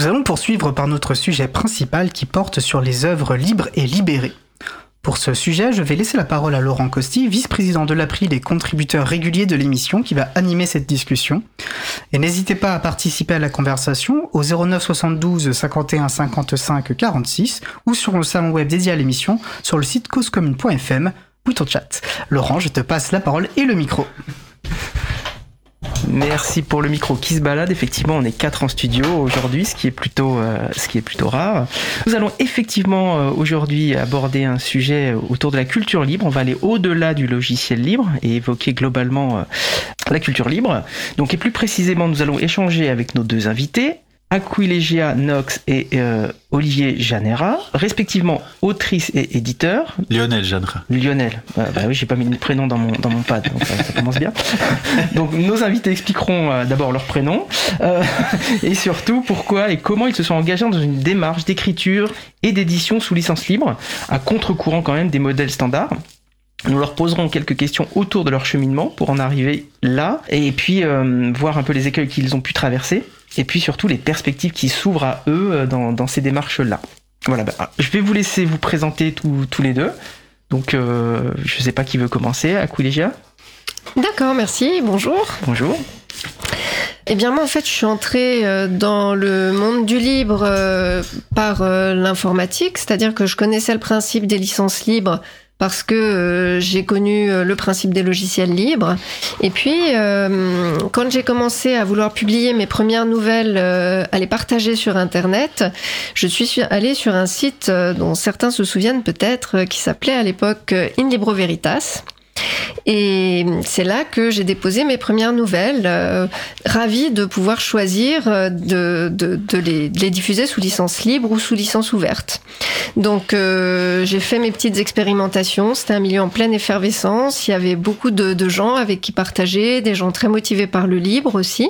Nous allons poursuivre par notre sujet principal qui porte sur les œuvres libres et libérées. Pour ce sujet, je vais laisser la parole à Laurent Costi, vice-président de l'April et contributeur régulier de l'émission qui va animer cette discussion. Et n'hésitez pas à participer à la conversation au 09 72 51 55 46 ou sur le salon web dédié à l'émission sur le site causecommune.fm, bouton chat. Laurent, je te passe la parole et le micro. Merci pour le micro qui se balade. Effectivement, on est quatre en studio aujourd'hui, ce qui est plutôt, euh, rare. Nous allons effectivement euh, aujourd'hui aborder un sujet autour de la culture libre. On va aller au-delà du logiciel libre et évoquer globalement euh, la culture libre. Donc, et plus précisément, nous allons échanger avec nos deux invités. Aquilegia Knox et euh, Olivier Janera, respectivement autrice et éditeur. Lionel Janera. Lionel. Euh, bah oui, j'ai pas mis de prénom dans mon, dans mon pad, donc ça, ça commence bien. donc nos invités expliqueront euh, d'abord leur prénom euh, et surtout pourquoi et comment ils se sont engagés dans une démarche d'écriture et d'édition sous licence libre, à contre-courant quand même des modèles standards. Nous leur poserons quelques questions autour de leur cheminement pour en arriver là, et puis euh, voir un peu les écueils qu'ils ont pu traverser, et puis surtout les perspectives qui s'ouvrent à eux euh, dans, dans ces démarches-là. Voilà, bah, je vais vous laisser vous présenter tous, tous les deux. Donc, euh, je sais pas qui veut commencer. Aquilegia D'accord, merci. Bonjour. Bonjour. Eh bien, moi, en fait, je suis entrée euh, dans le monde du libre par l'informatique, c'est-à-dire que je connaissais le principe des licences libres parce que euh, j'ai connu euh, le principe des logiciels libres. Et puis, euh, quand j'ai commencé à vouloir publier mes premières nouvelles, euh, à les partager sur Internet, je suis allée sur un site euh, dont certains se souviennent peut-être, euh, qui s'appelait à l'époque In Libro Veritas. Et c'est là que j'ai déposé mes premières nouvelles, euh, ravie de pouvoir choisir euh, de, de, de, les, de les diffuser sous licence libre ou sous licence ouverte. Donc euh, j'ai fait mes petites expérimentations, c'était un milieu en pleine effervescence, il y avait beaucoup de, de gens avec qui partager, des gens très motivés par le libre aussi.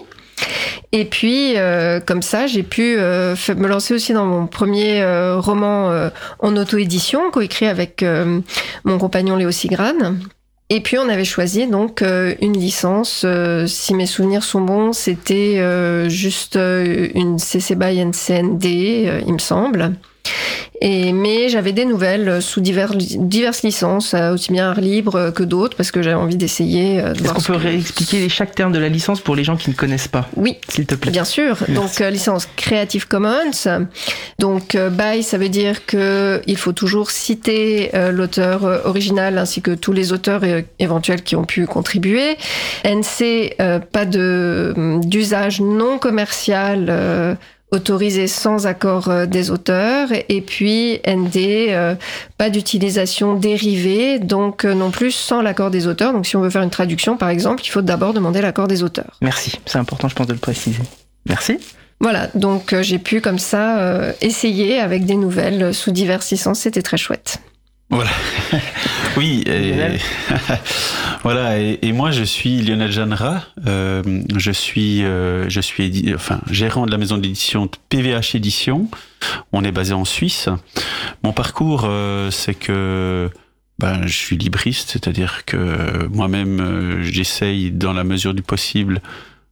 Et puis, euh, comme ça, j'ai pu euh, me lancer aussi dans mon premier euh, roman euh, en auto-édition, coécrit avec euh, mon compagnon Léo Sigrane. Et puis, on avait choisi donc euh, une licence. euh, si mes souvenirs sont bons, c'était euh, juste une CC BY NCND, il me semble. Et, mais j'avais des nouvelles sous divers, diverses licences, euh, aussi bien art libre que d'autres, parce que j'avais envie d'essayer. euh, de Est-ce qu'on peut que- réexpliquer chaque terme de la licence pour les gens qui ne connaissent pas Oui, S'il te plaît? Bien sûr. Merci. Donc euh, licence Creative Commons. Donc euh, by ça veut dire que il faut toujours citer euh, l'auteur euh, original ainsi que tous les auteurs euh, éventuels qui ont pu contribuer. NC euh, pas de hum, d'usage non commercial euh, autorisé sans accord euh, des auteurs et puis ND euh, pas d'utilisation dérivée donc euh, non plus sans l'accord des auteurs. Donc si on veut faire une traduction par exemple, il faut d'abord demander l'accord des auteurs. Merci, c'est important, je pense, de le préciser. Merci. Voilà, donc euh, j'ai pu comme ça essayer avec des nouvelles sous diverses licences, c'était très chouette. Voilà. oui, et, voilà. Et, et moi, je suis Lionel Janra. Euh, je suis, euh, je suis édi- enfin, gérant de la maison d'édition de PVH Édition. On est basé en Suisse. Mon parcours, euh, c'est que ben, je suis libriste, c'est-à-dire que moi-même, j'essaye, dans la mesure du possible,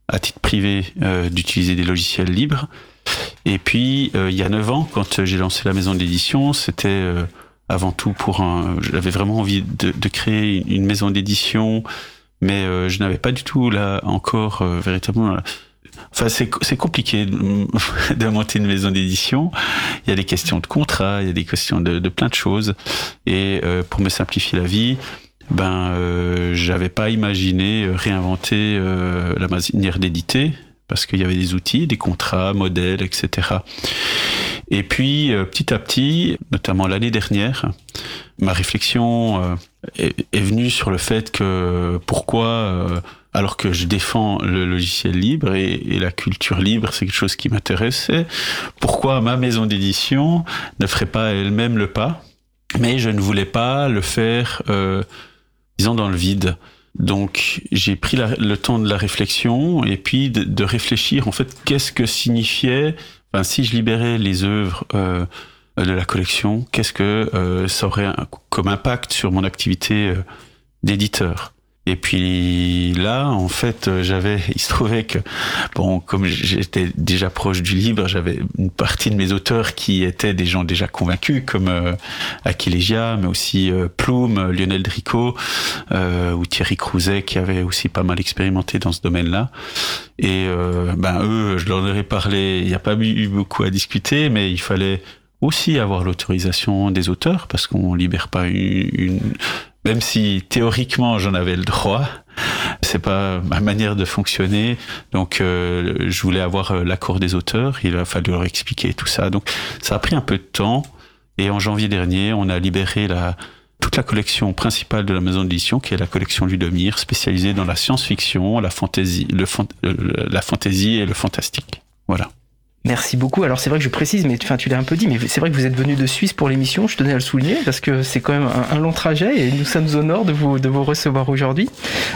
à titre privé, d'utiliser des logiciels libres. Et puis, il y a neuf ans, quand j'ai lancé la maison d'édition, c'était avant tout pour un. J'avais vraiment envie de, créer une maison d'édition, mais euh, je n'avais pas du tout là encore euh, véritablement. la- Enfin, c'est compliqué de, monter une maison d'édition. Il y a des questions de contrat, il y a des questions de, plein de choses. Et euh, pour me simplifier la vie, ben, euh, j'avais pas imaginé euh, réinventer euh, la manière d'éditer parce qu'il y avait des outils, des contrats, modèles, etc. Et puis, euh, petit à petit, notamment l'année dernière, ma réflexion euh, est, venue sur le fait que pourquoi, euh, alors que je défends le logiciel libre et, la culture libre, c'est quelque chose qui m'intéressait, pourquoi ma maison d'édition ne ferait pas elle-même le pas Mais je ne voulais pas le faire, disons, dans le vide. Donc j'ai pris le temps de la réflexion et puis de réfléchir en fait qu'est-ce que signifiait, enfin, si je libérais les œuvres euh, de la collection, qu'est-ce que euh, ça aurait comme impact sur mon activité euh, d'éditeur? Et puis là, en fait, j'avais, il se trouvait que, bon, comme j'étais déjà proche du livre, j'avais une partie de mes auteurs qui étaient des gens déjà convaincus, comme euh, mais aussi euh, Plume, Lionel Dricot, euh, ou Thierry Crouzet, qui avait aussi pas mal expérimenté dans ce domaine-là. Et euh, ben eux, je leur aurais parlé, il n'y a pas eu beaucoup à discuter, mais il fallait aussi avoir l'autorisation des auteurs, parce qu'on libère pas une, une même si théoriquement j'en avais le droit, c'est pas ma manière de fonctionner. Donc, euh, je voulais avoir euh, l'accord des auteurs. Il a fallu leur expliquer tout ça. Donc, ça a pris un peu de temps. Et en janvier dernier, on a libéré la, toute la collection principale de la maison d'édition, qui est la collection Ludomir, spécialisée dans la science-fiction, la fantasy, le, euh, la fantasy et le fantastique. Voilà. Merci beaucoup. Alors c'est vrai que je précise, mais enfin tu l'as un peu dit, mais c'est vrai que vous êtes venu de Suisse pour l'émission. Je tenais à le souligner parce que c'est quand même un, long trajet et nous sommes honneurs de vous de vous recevoir aujourd'hui.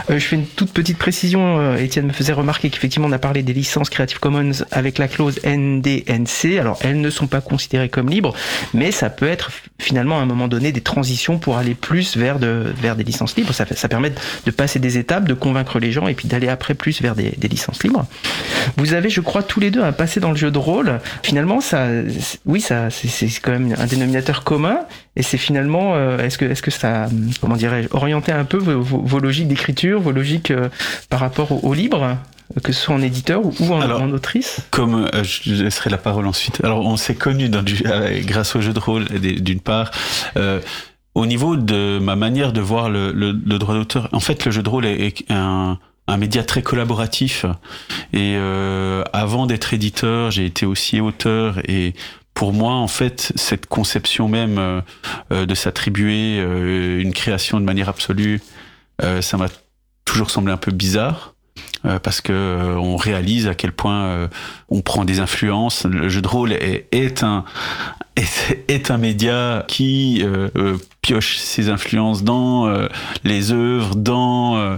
Euh, je fais une toute petite précision. Euh, Étienne me faisait remarquer qu'effectivement on a parlé des licences Creative Commons avec la clause NDNC. Alors elles ne sont pas considérées comme libres, mais ça peut être finalement à un moment donné des transitions pour aller plus vers de vers des licences libres. Ça, permet de passer des étapes, de convaincre les gens et puis d'aller après plus vers des, des licences libres. Vous avez, je crois, tous les deux un passé dans le jeu de rôle, finalement, ça, oui, ça, c'est quand même un dénominateur commun. Et c'est finalement, euh, est-ce que, est-ce que ça, comment dirais-je, orienter un peu vos, logiques d'écriture, vos logiques euh, par rapport au, libre que ce soit en éditeur ou en, autrice? Comme euh, je laisserai la parole ensuite. Alors, on s'est connus dans du, grâce au jeu de rôle, d'une part. au niveau de ma manière de voir le, le droit d'auteur, en fait, le jeu de rôle est un, un média très collaboratif. Et euh, avant d'être éditeur, j'ai été aussi auteur. Et pour moi, en fait, cette conception même euh, euh, de s'attribuer une création de manière absolue, ça m'a toujours semblé un peu bizarre. parce que on réalise à quel point on prend des influences. Le jeu de rôle est, est un est, est, un média qui pioche ses influences dans euh, les œuvres, dans euh,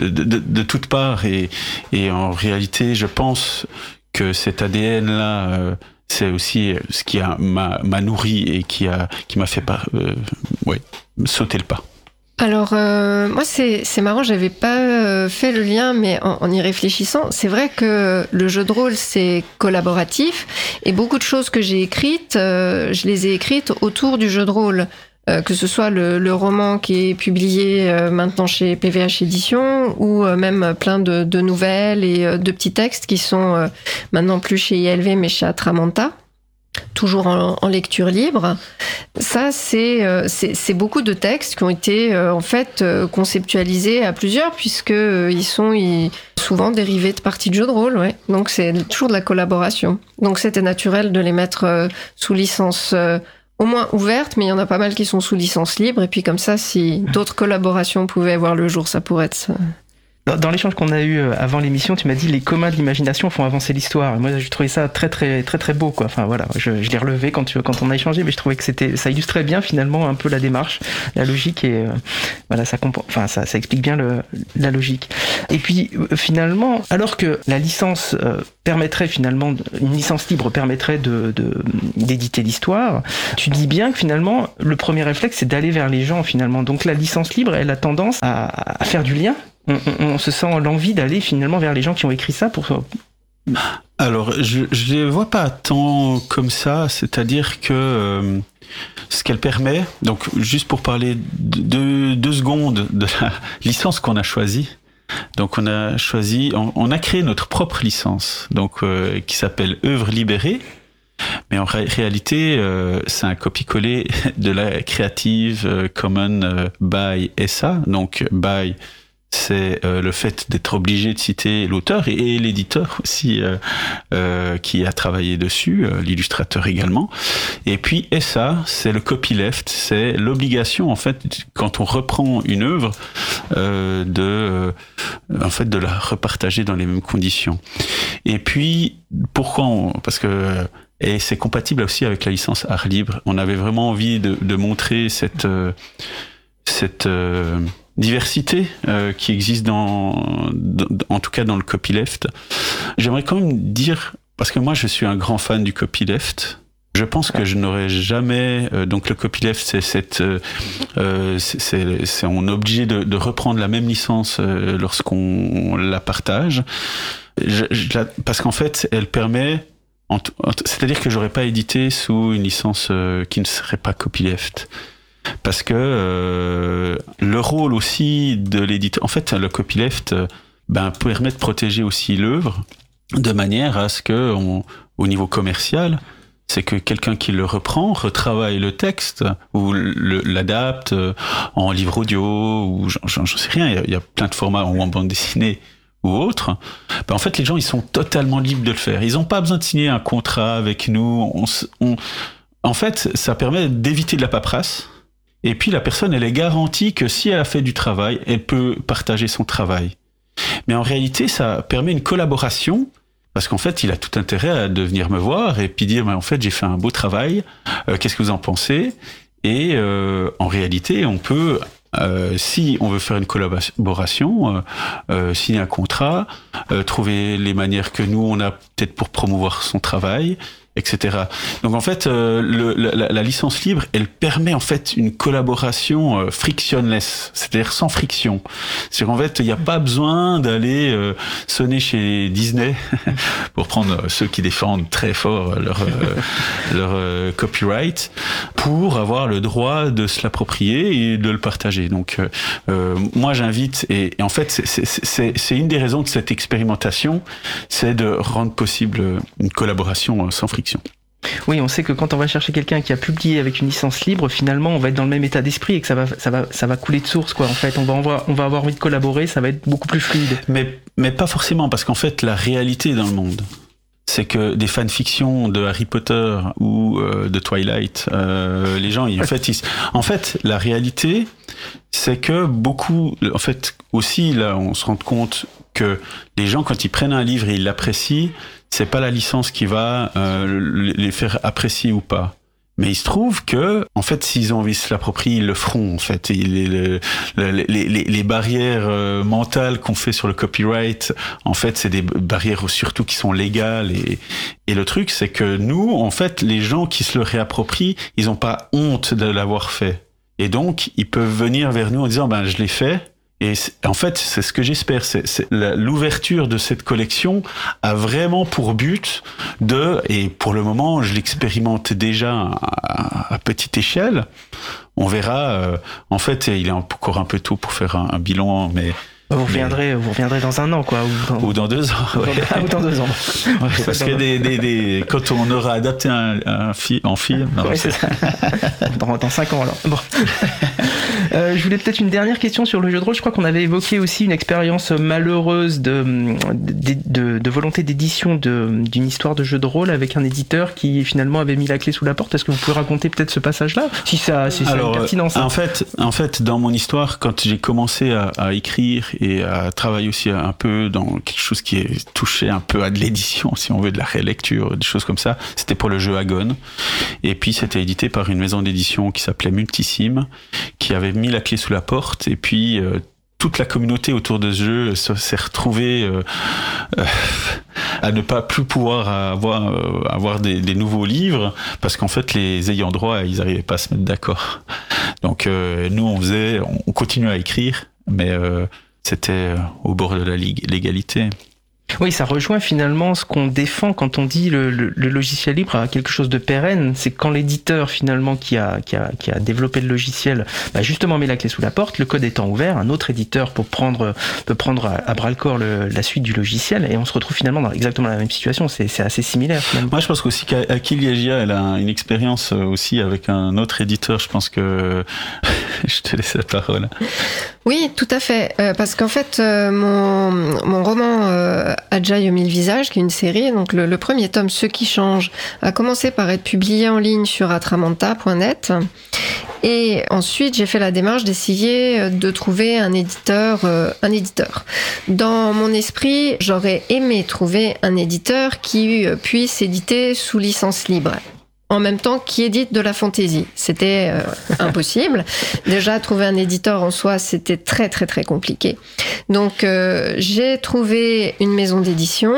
de, de, de, toutes parts. Et, et en réalité, je pense que cet ADN là, euh, c'est aussi ce qui m'a, m'a nourri et qui a qui m'a fait par, ouais, sauter le pas. Alors moi c'est marrant, j'avais pas fait le lien, mais en, en y réfléchissant, c'est vrai que le jeu de rôle c'est collaboratif et beaucoup de choses que j'ai écrites, je les ai écrites autour du jeu de rôle. Euh, que ce soit le, le, roman qui est publié euh, maintenant chez PVH Édition ou euh, même plein de, de, nouvelles et de petits textes qui sont maintenant plus chez ILV mais chez Atramanta toujours en, en, lecture libre. Ça, c'est c'est beaucoup de textes qui ont été en fait conceptualisés à plusieurs puisque ils sont souvent dérivés de parties de jeux de rôle. Ouais. Donc c'est toujours de la collaboration. Donc c'était naturel de les mettre sous licence au moins ouvertes, mais il y en a pas mal qui sont sous licence libre. Et puis comme ça, si d'autres collaborations pouvaient voir le jour, ça pourrait être dans, l'échange qu'on a eu euh, avant l'émission, tu m'as dit les communs de l'imagination font avancer l'histoire. Moi, j'ai trouvé ça très très très très beau, quoi. Enfin voilà, je, je l'ai relevé quand tu, quand on a échangé, mais je trouvais que c'était ça illustrait bien finalement un peu la démarche, la logique et euh, voilà, ça enfin ça, ça explique bien le, la logique. Et puis euh, finalement, alors que la licence permettrait finalement une licence libre permettrait de d'éditer l'histoire, tu dis bien que finalement le premier réflexe c'est d'aller vers les gens finalement. Donc la licence libre, elle a tendance à, à faire du lien on, se sent l'envie d'aller finalement vers les gens qui ont écrit ça pour alors, je ne les vois pas tant comme ça, c'est-à-dire que euh, ce qu'elle permet, donc juste pour parler de deux secondes de la licence qu'on a choisie, donc on a choisi, on, a créé notre propre licence, donc euh, qui s'appelle œuvre libérée, mais en réalité, euh, c'est un copier-coller de la Creative Commons by SA, donc by c'est euh, le fait d'être obligé de citer l'auteur et, l'éditeur aussi euh, euh, qui a travaillé dessus, l'illustrateur également. Et puis ça, c'est le copyleft, c'est l'obligation en fait quand on reprend une œuvre de en fait de la repartager dans les mêmes conditions. Et puis pourquoi Parce que et c'est compatible aussi avec la licence art libre. On avait vraiment envie de, de montrer cette cette diversité euh, qui existe dans, en tout cas dans le copyleft. J'aimerais quand même dire, parce que moi je suis un grand fan du copyleft, Je pense que je n'aurais jamais. euh, donc le copyleft, c'est cette. euh, on est obligé de, reprendre la même licence lorsqu'on la partage. Parce qu'en fait, elle permet. C'est-à-dire que j'aurais pas édité sous une licence qui ne serait pas copyleft. Parce que euh, le rôle aussi de l'éditeur. En fait, le copyleft euh, ben, permet de protéger aussi l'œuvre de manière à ce que, au niveau commercial, c'est que quelqu'un qui le reprend retravaille le texte ou l'adapte euh, en livre audio ou j'en sais rien. Il y, a, plein de formats ou en bande dessinée ou autre. Ben, en fait, les gens ils sont totalement libres de le faire. Ils n'ont pas besoin de signer un contrat avec nous. En fait, ça permet d'éviter de la paperasse. Et puis la personne, elle est garantie que si elle a fait du travail, elle peut partager son travail. Mais en réalité, ça permet une collaboration parce qu'en fait, il a tout intérêt à de venir me voir et puis dire, mais en fait, j'ai fait un beau travail. euh, Qu'est-ce que vous en pensez? Et euh, en réalité, on peut, euh, si on veut faire une collaboration, signer un contrat, trouver les manières que nous on a peut-être pour promouvoir son travail, etc. Donc en fait, euh, le- la, la- licence libre, elle permet en fait une collaboration euh, frictionless, c'est-à-dire sans friction. C'est qu'en fait, il n'y a pas besoin d'aller euh, sonner chez Disney pour prendre euh, ceux qui défendent très fort leur, euh, leur euh, copyright pour avoir le droit de se l'approprier et de le partager. Donc moi j'invite et, et en fait c'est- une des raisons de cette expérimentation, c'est de rendre possible une collaboration sans friction. Oui, on sait que quand on va chercher quelqu'un qui a publié avec une licence libre, finalement, on va être dans le même état d'esprit et que ça va, ça va, ça va couler de source, quoi. En fait, on va, avoir, on va avoir envie de collaborer, ça va être beaucoup plus fluide. Mais, mais pas forcément, parce qu'en fait, la réalité dans le monde, c'est que des fanfictions de Harry Potter ou euh, de Twilight, euh, les gens, ils- en fait, ils, en fait, la réalité, c'est que beaucoup, en fait, aussi, là, on se rend compte que les gens, quand ils prennent un livre et ils l'apprécient, c'est pas la licence qui va euh, les faire apprécier ou pas. Mais il se trouve que, en fait, s'ils ont envie de se l'approprier, ils le feront. En fait, les, le- le- les, les, les barrières euh, mentales qu'on fait sur le copyright, en fait, c'est des barrières surtout qui sont légales. Et, et le truc, c'est que nous, en fait, les gens qui se le réapproprient, ils n'ont pas honte de l'avoir fait. Et donc, ils peuvent venir vers nous en disant, ben, je l'ai fait. Et en fait, c'est ce que j'espère. C'est l'ouverture de cette collection a vraiment pour but de, et pour le moment, je l'expérimente déjà à, petite échelle. On verra. euh, en fait, il est encore un peu tôt pour faire un bilan, mais Vous reviendrez, vous reviendrez dans un an, quoi. Ou dans, ou dans deux ans. ouais. Ou dans deux ans. Ouais, parce que des, des, des- quand on aura adapté un, un fi- en film, non, Ouais, c'est- c'est ça. dans, dans 5 ans alors. Bon. Euh, je voulais peut-être une dernière question sur le jeu de rôle. Je crois qu'on avait évoqué aussi une expérience malheureuse de, de, de- de volonté d'édition d'une histoire de jeu de rôle avec un éditeur qui finalement avait mis la clé sous la porte. Est-ce que vous pouvez raconter peut-être ce passage-là? Si ça, si ça a une Alors, pertinence. en fait, en fait, dans mon histoire, quand j'ai commencé à, à écrire et à travailler aussi un peu dans quelque chose qui est touché un peu à de l'édition, si on veut, de la rélecture, des choses comme ça, c'était pour le jeu Agon. Et puis, c'était édité par une maison d'édition qui s'appelait Multisim, qui avait mis la clé sous la porte. Et puis, euh, toute la communauté autour de ce jeu se- s'est retrouvée euh, euh, à ne pas plus pouvoir avoir, euh, avoir des, des nouveaux livres parce qu'en fait les ayants droit ils n'arrivaient pas à se mettre d'accord. Donc euh, nous on faisait, on continuait à écrire, mais euh, c'était euh, au bord de la légalité. Oui, ça rejoint finalement ce qu'on défend quand on dit le, le- le logiciel libre a quelque chose de pérenne. C'est quand l'éditeur finalement qui a, qui, a, qui a développé le logiciel, bah, justement met la clé sous la porte, le code étant ouvert, un autre éditeur peut prendre, peut prendre à, à bras le corps le- la suite du logiciel et on se retrouve finalement dans exactement la même situation. C'est c'est assez similaire finalement. Moi je pense aussi qu'Akil Yagia elle a une expérience euh, aussi avec un autre éditeur. Je pense que je te laisse la parole. Oui, tout à fait. Euh, parce qu'en fait, euh, mon, mon roman euh, Adjaï aux mille visages, qui est une série, donc le, premier tome, Ceux qui changent, a commencé par être publié en ligne sur atramanta.net. Et ensuite, j'ai fait la démarche d'essayer euh, de trouver un éditeur, un éditeur. Dans mon esprit, j'aurais aimé trouver un éditeur qui puisse éditer sous licence libre en même temps qui édite de la fantaisie. C'était euh, impossible. Déjà, trouver un éditeur en soi, c'était très très très compliqué. Donc, euh, j'ai trouvé une maison d'édition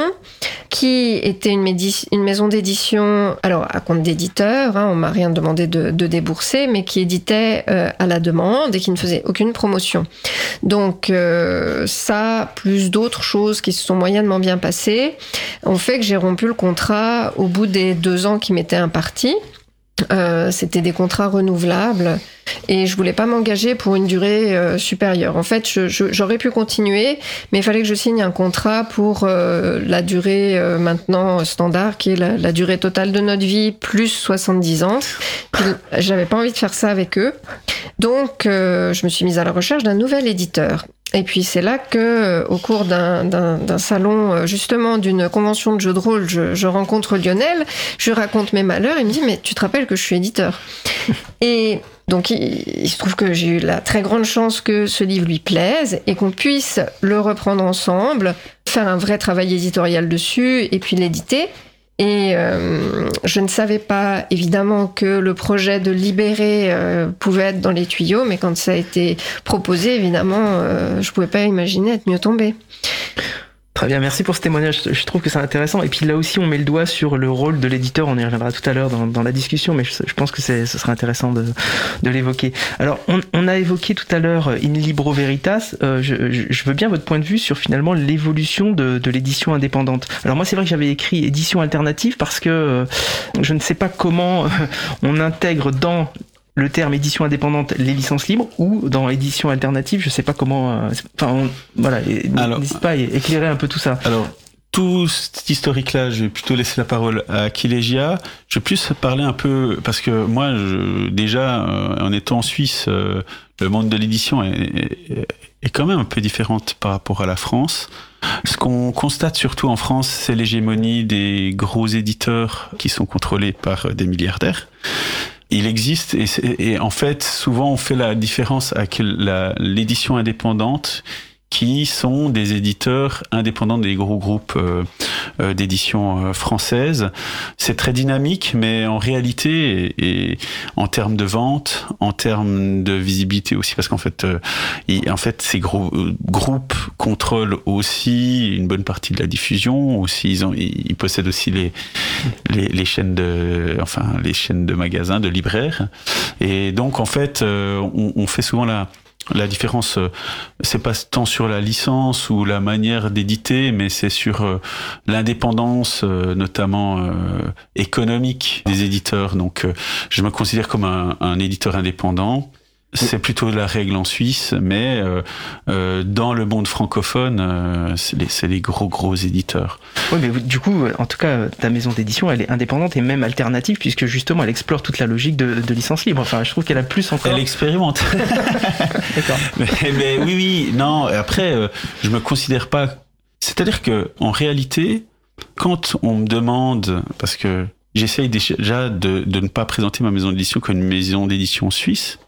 qui était une, une maison d'édition, alors à compte d'éditeur, hein, on m'a rien demandé de, de, débourser, mais qui éditait euh, à la demande et qui ne faisait aucune promotion. Donc ça, plus d'autres choses qui se sont moyennement bien passées, ont fait que j'ai rompu le contrat au bout des deux ans qui m'étaient impartis. Euh, c'était des contrats renouvelables et je voulais pas m'engager pour une durée euh, supérieure. En fait, j'aurais pu continuer, mais il fallait que je signe un contrat pour euh, la durée maintenant standard, qui est la, durée totale de notre vie plus 70 ans. J'avais pas envie de faire ça avec eux, donc je me suis mise à la recherche d'un nouvel éditeur. Et puis c'est là que, euh, au cours d'un salon, euh, justement d'une convention de jeux de rôle, je, je, rencontre Lionel, je raconte mes malheurs, il me dit mais tu te rappelles que je suis éditeur. Et donc il, il, se trouve que j'ai eu la très grande chance que ce livre lui plaise et qu'on puisse le reprendre ensemble, faire un vrai travail éditorial dessus et puis l'éditer. Et euh, je ne savais pas évidemment que le projet de libérer euh, pouvait être dans les tuyaux, mais quand ça a été proposé, évidemment, euh, je ne pouvais pas imaginer être mieux tombé. Très bien, merci pour ce témoignage. Je trouve que c'est intéressant. Et puis là aussi, on met le doigt sur le rôle de l'éditeur. On y reviendra tout à l'heure dans, la discussion, mais je, pense que ce serait intéressant de, l'évoquer. Alors, on, a évoqué tout à l'heure In Libro Veritas. Euh, je, veux bien votre point de vue sur finalement l'évolution de, l'édition indépendante. Alors moi, c'est vrai que j'avais écrit édition alternative parce que euh, je ne sais pas comment euh, on intègre dans le terme édition indépendante, les licences libres, ou dans édition alternative, je sais pas comment. Euh, enfin, voilà, n'hésite pas à éclairer un peu tout ça. Alors, tout cet historique-là, je vais plutôt laisser la parole à Kilegia. Je vais plus parler un peu, parce que moi, je, déjà, euh, en étant en Suisse, euh, le monde de l'édition est, est, quand même un peu différent par rapport à la France. Ce qu'on constate surtout en France, c'est l'hégémonie des gros éditeurs qui sont contrôlés par des milliardaires il existe et, en fait souvent on fait la différence avec l'édition indépendante qui sont des éditeurs indépendants des gros groupes euh, euh d'édition euh, françaises. C'est très dynamique, mais en réalité, et, en termes de vente, en termes de visibilité aussi, parce qu'en fait, en fait, ces gros groupes contrôlent aussi une bonne partie de la diffusion. Aussi, ils, ont, ils possèdent aussi les, les, les chaînes de, enfin, les chaînes de magasins, de libraires. Et donc, en fait, on, on fait souvent la la différence, euh, c'est pas tant sur la licence ou la manière d'éditer, mais c'est sur euh, l'indépendance, euh, notamment économique des éditeurs. Donc, je me considère comme un, un éditeur indépendant c'est plutôt la règle en Suisse, mais euh, euh, dans le monde francophone, euh, c'est les, gros gros éditeurs. Oui, mais du coup, en tout cas, ta maison d'édition, elle est indépendante et même alternative, puisque justement, elle explore toute la logique de, de licence libre. Enfin, je trouve qu'elle a plus encore. Elle expérimente. D'accord. Mais, oui, oui, non. Après, euh, je me considère pas. C'est-à-dire que, en réalité, quand on me demande, parce que j'essaye déjà de, de ne pas présenter ma maison d'édition comme une maison d'édition suisse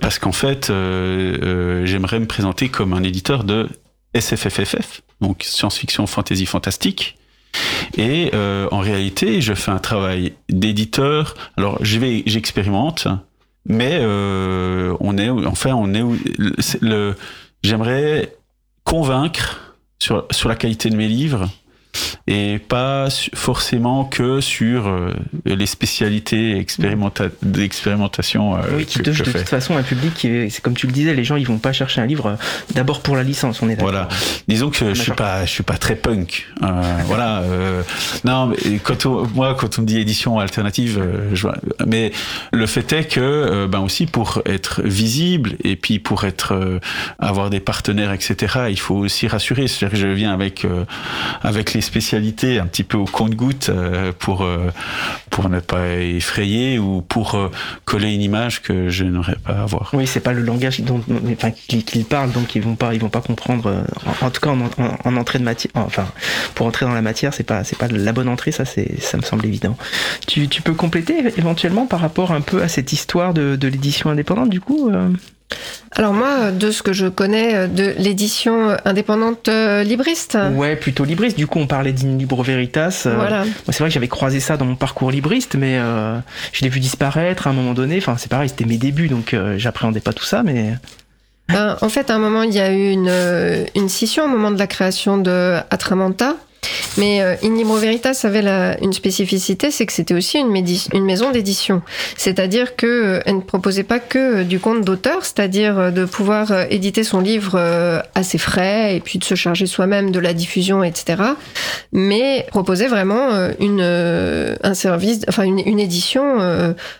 parce qu'en fait, euh, euh, j'aimerais me présenter comme un éditeur de SFFFF, donc science-fiction, fantasy, fantastique. Et euh, en réalité, je fais un travail d'éditeur. Alors, j'expérimente, mais on est, enfin, on est, j'aimerais convaincre sur sur la qualité de mes livres et pas forcément que sur euh, les spécialités d'expérimentation. Euh, oui, qui touchent de toute façon un public qui c'est comme tu le disais, les gens ils vont pas chercher un livre euh, d'abord pour la licence, on est Voilà. Disons que je suis pas, je suis pas très punk. voilà. non, mais quand moi quand on me dit édition alternative, je vois, mais le fait est que ben aussi pour être visible et puis pour être avoir des partenaires etc. Il faut aussi rassurer. C'est-à-dire que je viens avec avec les spécialité un petit peu au compte-goutte euh, pour euh, pour ne pas effrayer ou pour euh, coller une image que je n'aurais pas à avoir. Oui, c'est pas le langage dont enfin qu'ils parlent donc ils vont pas ils vont pas comprendre en, tout cas en, entrée de matière enfin pour entrer dans la matière c'est pas c'est pas la bonne entrée ça c'est ça me semble évident. Tu, tu peux compléter éventuellement par rapport un peu à cette histoire de, de l'édition indépendante du coup alors moi, de ce que je connais euh, de l'édition indépendante euh, libriste. Ouais, plutôt libriste. Du coup, on parlait d'In Libro Veritas. Euh, voilà. c'est vrai que j'avais croisé ça dans mon parcours libriste, mais je l'ai vu disparaître à un moment donné. Enfin, c'est pareil, c'était mes débuts, donc j'appréhendais pas tout ça, mais... Ben, en fait, à un moment, il y a eu une, une scission au moment de la création de Atramanta. Mais euh, In Libro Veritas avait une spécificité, c'est que c'était aussi une, maison d'édition. C'est-à-dire que euh, ne proposait pas que euh, du compte d'auteur, c'est-à-dire euh, de pouvoir éditer son livre à ses frais et puis de se charger soi-même de la diffusion, etc. Mais proposait vraiment une, un service, enfin une, édition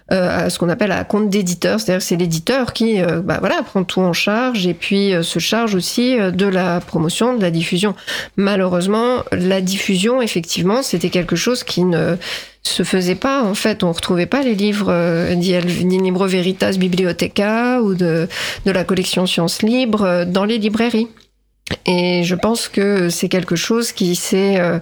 à ce qu'on appelle à compte d'éditeur, c'est-à-dire c'est l'éditeur qui bah, voilà, prend tout en charge et puis se charge aussi de la promotion, de la diffusion. Malheureusement, la diffusion, effectivement, c'était quelque chose qui ne se faisait pas. En fait, on retrouvait pas les livres euh, d'I- Libro Veritas Bibliotheca ou de, la collection Sciences Libres euh, dans les librairies. Et je pense que c'est quelque chose qui euh,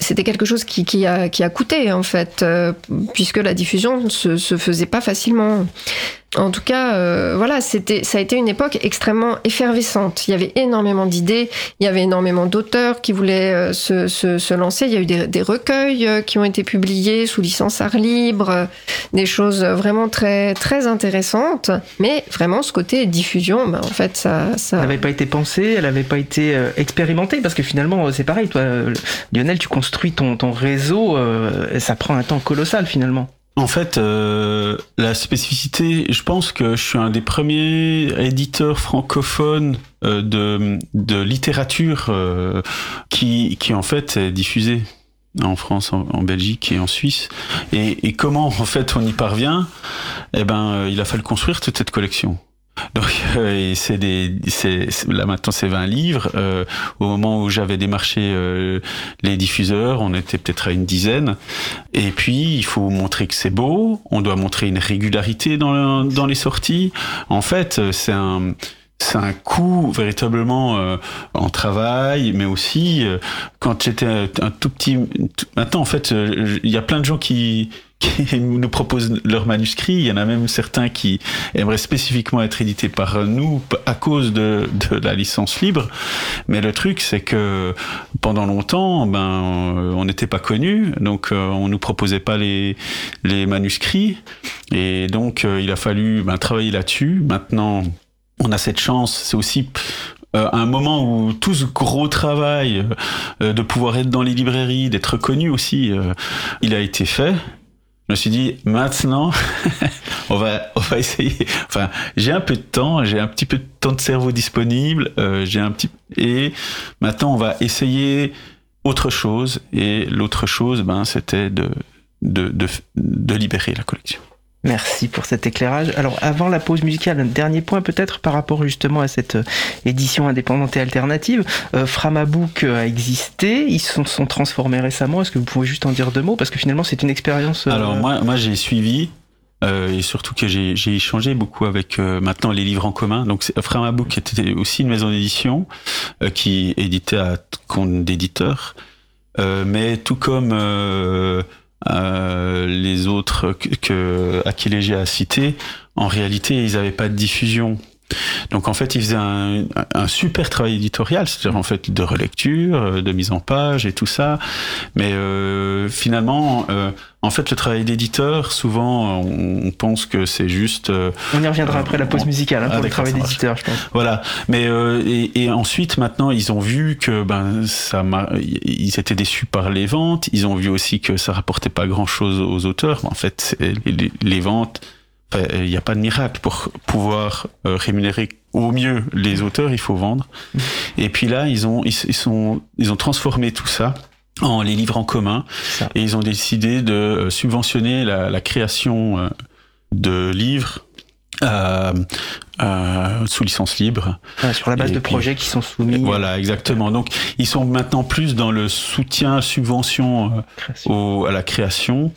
c'était quelque chose qui, a, coûté en fait, euh, puisque la diffusion ne se faisait pas facilement. En tout cas, euh, voilà, c'était, ça a été une époque extrêmement effervescente. Il y avait énormément d'idées, il y avait énormément d'auteurs qui voulaient euh, se, se, se lancer. Il y a eu des, des recueils euh, qui ont été publiés sous licence art libre, euh, des choses vraiment très très intéressantes. Mais vraiment, ce côté diffusion, ben, en fait, ça, ça. N'avait pas été pensée, elle n'avait pas été expérimentée, parce que finalement, c'est pareil, toi, Lionel, tu construis ton, ton réseau, ça prend un temps colossal finalement. En fait, euh, la spécificité, je pense que je suis un des premiers éditeurs francophones euh, de, de littérature euh, qui, qui en fait est diffusée en France, en, Belgique et en Suisse. Et, comment en fait on y parvient? Eh ben, il a fallu construire toute cette collection. Donc, euh, c'est des, c'est- là maintenant c'est 20 livres. Euh, au moment où j'avais démarché euh, les diffuseurs, on était peut-être à une dizaine. Et puis il faut montrer que c'est beau. On doit montrer une régularité dans, le- dans les sorties. En fait, euh, c'est un c'est un coût véritablement euh, en travail, mais aussi euh, quand j'étais un, tout petit. Maintenant, en fait, euh, il y a plein de gens qui qui nous proposent leurs manuscrits. Il y en a même certains qui aimeraient spécifiquement être édités par nous à cause de, de la licence libre. Mais le truc, c'est que pendant longtemps, ben, on n'était pas connus, donc euh, on nous proposait pas les, les manuscrits. Et donc, euh, il a fallu ben, travailler là-dessus. Maintenant, on a cette chance. C'est aussi euh, un moment où tout ce gros travail euh, de pouvoir être dans les librairies, d'être connu aussi, euh, il a été fait. Je me suis dit, maintenant, on va, on va essayer. Enfin, j'ai un peu de temps, j'ai un petit peu de temps de cerveau disponible, j'ai un petit, et maintenant, on va essayer autre chose. Et l'autre chose, ben, c'était de, de, de libérer la collection. Merci pour cet éclairage. Alors avant la pause musicale, un dernier point peut-être par rapport justement à cette euh, édition indépendante et alternative. Euh, Framabook euh, a existé, ils se sont, transformés récemment. Est-ce que vous pouvez juste en dire deux mots? Parce que finalement c'est une expérience... Alors moi, j'ai suivi et surtout que j'ai échangé beaucoup avec maintenant les livres en commun. Donc Framabook était aussi une maison d'édition qui éditait à compte d'éditeurs, mais tout comme euh, les autres que, que a cité, en réalité ils n'avaient pas de diffusion. Donc en fait, ils faisaient un, un super travail éditorial, c'est-à-dire en fait de relecture, euh, de mise en page et tout ça. Mais euh, finalement, euh, en fait, le travail d'éditeur, souvent, on, pense que c'est juste euh, On y reviendra après la pause on- musicale hein, Ah, pour le d'accord, travail d'éditeur, je pense. voilà. Mais euh, et, et ensuite, maintenant, ils ont vu que ben ça, ils étaient déçus par les ventes. Ils ont vu aussi que ça rapportait pas grand-chose aux auteurs. En fait, les, les- ventes, il n'y a pas de miracle pour pouvoir euh, rémunérer au mieux les auteurs. Il faut vendre. Et puis là, ils ont ils, ils sont ils ont transformé tout ça en les livres en commun Ça. et ils ont décidé de euh, subventionner la, la création euh, de livres euh, euh, sous licence libre. Sur la base Et de puis- projets qui sont soumis. Voilà, exactement. Donc, ils sont maintenant plus dans le soutien, subvention euh, au- à la création,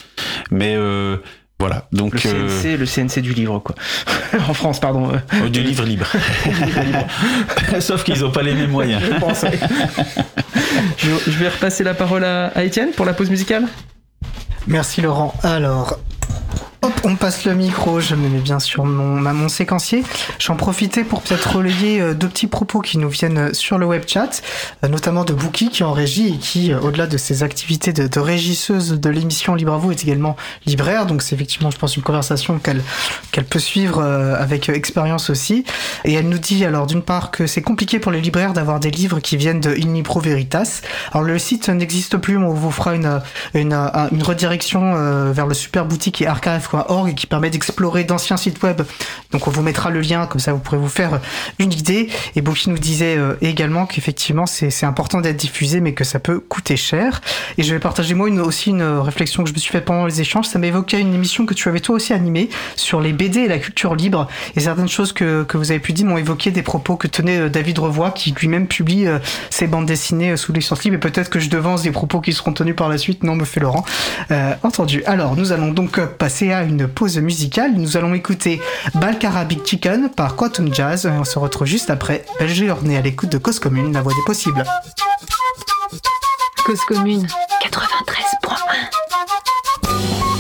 mais euh, voilà. Donc, Le euh, CNC, le CNC du livre, quoi. en France, pardon. euh, oh, du livre libre. Sauf qu'ils n'ont pas les mêmes moyens. Je pense, ouais. je, je vais repasser la parole à, à Étienne pour la pause musicale. Merci Laurent. Alors, Hop, on passe le micro, je me mets bien sur mon, mon séquencier. J'en profitais pour peut-être relayer euh, deux petits propos qui nous viennent sur le web chat, euh, notamment de Bouki qui est en régie et qui, euh, au-delà de ses activités de, régisseuse de l'émission Libre à vous, est également libraire. Donc c'est effectivement, je pense, une conversation qu'elle peut suivre avec expérience aussi. Et elle nous dit alors d'une part que c'est compliqué pour les libraires d'avoir des livres qui viennent de In Veritas. Alors le site n'existe plus, mais on vous fera une, une, une redirection vers le super boutique et archive et qui permet d'explorer d'anciens sites web. Donc on vous mettra le lien, comme ça vous pourrez vous faire une idée. Et Boki nous disait euh, également qu'effectivement c'est important d'être diffusé, mais que ça peut coûter cher. Et je vais partager moi aussi une réflexion que je me suis faite pendant les échanges. Ça m'évoquait une émission que tu avais toi aussi animée sur les BD et la culture libre. Et certaines choses que, que vous avez pu dire m'ont évoqué des propos que tenait euh, David Revoix, qui lui-même publie euh, ses bandes dessinées sous licence libre. Et peut-être que je devance des propos qui seront tenus par la suite. Non, me fait Laurent. entendu. Alors, nous allons donc passer à une pause musicale. Nous allons écouter Balkara Big Chicken par Quantum Jazz. On se retrouve juste après. Belle journée à l'écoute de Cause Commune, la voix des possibles. Cause Commune 93.1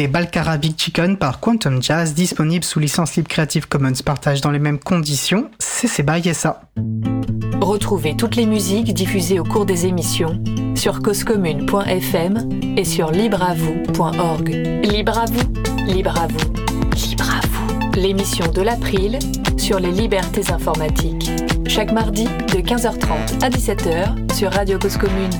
d'écouter Balkara Big Chicken par Quantum Jazz, disponible sous licence libre Creative Commons, partage dans les mêmes conditions. C'est Seba Yessa. Retrouvez toutes les musiques diffusées au cours des émissions sur causecommune.fm et sur libreavoue.org. Libre à vous, libre à vous, libre à vous. L'émission de l'April sur les libertés informatiques. Chaque mardi de 15h30 à 17h sur Radio Cause Commune.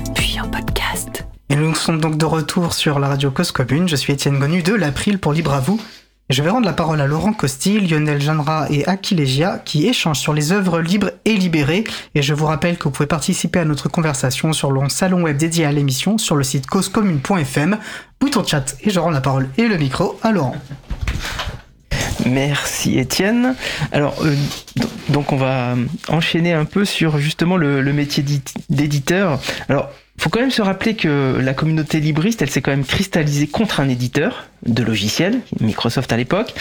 Et nous sommes donc de retour sur la radio Cause Commune. Je suis Étienne Gonu de l'April pour Libre à vous. Et je vais rendre la parole à Laurent Costi, Lionel Janra et Akilegia qui échangent sur les œuvres libres et libérées. Et je vous rappelle que vous pouvez participer à notre conversation sur le salon web dédié à l'émission sur le site causecommune.fm. Bouton chat et je rends la parole et le micro à Laurent. Merci Étienne. Alors, euh, donc on va enchaîner un peu sur justement le, le métier d'éditeur. Alors, faut quand même se rappeler que la communauté libriste, elle s'est quand même cristallisée contre un éditeur de logiciels, Microsoft à l'époque.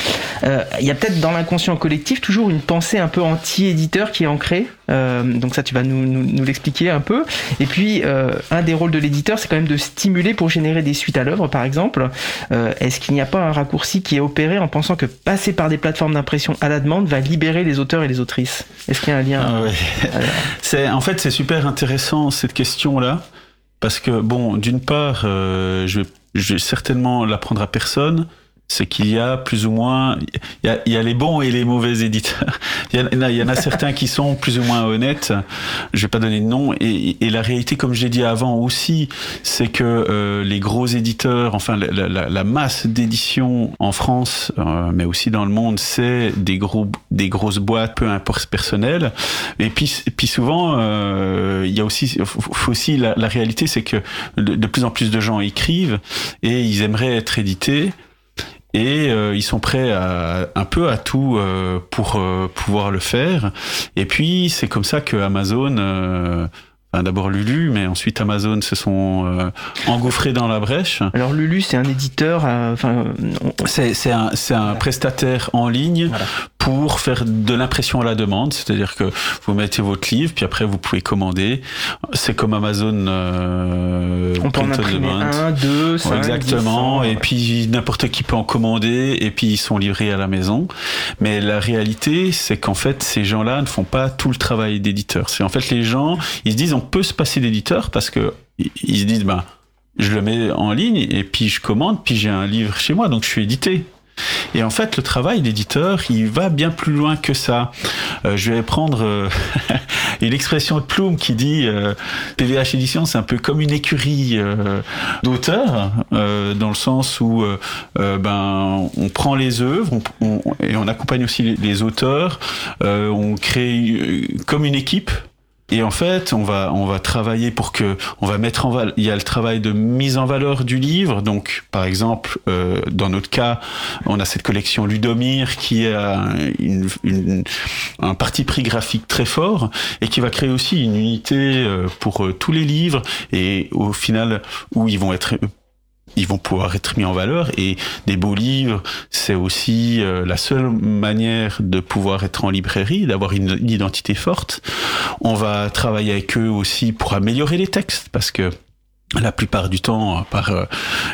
Euh, il y a peut-être dans l'inconscient collectif toujours une pensée un peu anti-éditeur qui est ancrée. Euh, donc ça, tu vas nous, nous, l'expliquer un peu. Et puis, euh, un des rôles de l'éditeur, c'est quand même de stimuler pour générer des suites à l'œuvre, par exemple. Est-ce qu'il n'y a pas un raccourci qui est opéré en pensant que passer par des plateformes d'impression à la demande va libérer les auteurs et les autrices? Est-ce qu'il y a un lien? Ah C'est En fait, c'est super intéressant cette question-là. Parce que, bon, d'une part, euh, je, vais, je vais certainement l'apprendre à personne c'est qu'il y a plus ou moins, il y a, il y a, les bons et les mauvais éditeurs. Il y, en a, il y en a certains qui sont plus ou moins honnêtes. Je vais pas donner de nom. Et, et la réalité, comme je l'ai dit avant aussi, c'est que euh, les gros éditeurs, enfin la, la, la masse d'éditions en France, euh, mais aussi dans le monde, c'est des gros, des grosses boîtes, peu importe personnel. Et puis, et puis souvent, euh, il y a aussi, faut aussi la, la réalité, c'est que de, de plus en plus de gens écrivent et ils aimeraient être édités et euh, ils sont prêts à, un peu à tout euh, pour euh, pouvoir le faire. Et puis c'est comme ça que Amazon Enfin, D'abord Lulu, mais ensuite Amazon se sont engouffrés dans la brèche. Alors Lulu, c'est un éditeur. Enfin, c'est un, un prestataire en ligne voilà pour faire de l'impression à la demande, c'est-à-dire que vous mettez votre livre, puis après vous pouvez commander. C'est comme Amazon. Euh, on peut en imprimer un, deux, cinq, exactement. et puis n'importe qui peut en commander, et puis ils sont livrés à la maison. Mais la réalité, c'est qu'en fait, ces gens-là ne font pas tout le travail d'éditeur. C'est en fait les gens, ils se disent on peut se passer d'éditeur parce que ils se disent ben je le mets en ligne et puis je commande, puis j'ai un livre chez moi, donc je suis édité. Et en fait, le travail d'éditeur, il va bien plus loin que ça. Euh, je vais prendre euh, une expression de Plume qui dit euh, PVH édition, c'est un peu comme une écurie euh, d'auteurs, euh, dans le sens où ben on prend les œuvres et on accompagne aussi les auteurs. on crée comme une équipe et en fait, on va on va travailler pour que on va mettre en valeur. Il y a le travail de mise en valeur du livre. Donc, par exemple, euh, dans notre cas, on a cette collection Ludomir qui a une, une, un parti pris graphique très fort et qui va créer aussi une unité euh, pour euh, tous les livres et au final où ils vont être ils vont pouvoir être mis en valeur. Et des beaux livres, c'est aussi euh, la seule manière de pouvoir être en librairie, d'avoir une, identité forte. On va travailler avec eux aussi pour améliorer les textes parce que la plupart du temps, par euh,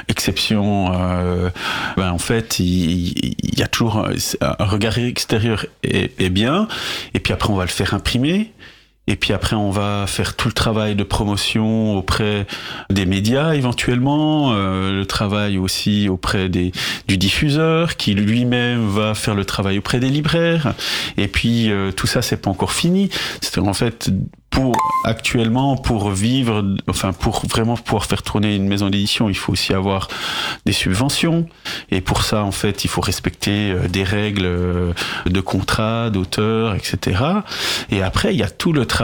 exception, euh, ben en fait, il, y a toujours un regard extérieur est, est bien, et puis après on va le faire imprimer, et puis après, on va faire tout le travail de promotion auprès des médias éventuellement, euh, le travail aussi auprès des, du diffuseur qui lui-même va faire le travail auprès des libraires. Et puis euh, tout ça, c'est pas encore fini. C'est en fait pour actuellement pour vivre, enfin pour vraiment pouvoir faire tourner une maison d'édition, il faut aussi avoir des subventions et pour ça en fait il faut respecter euh, des règles euh, de contrat, d'auteur, etc. Et après il y a tout le travail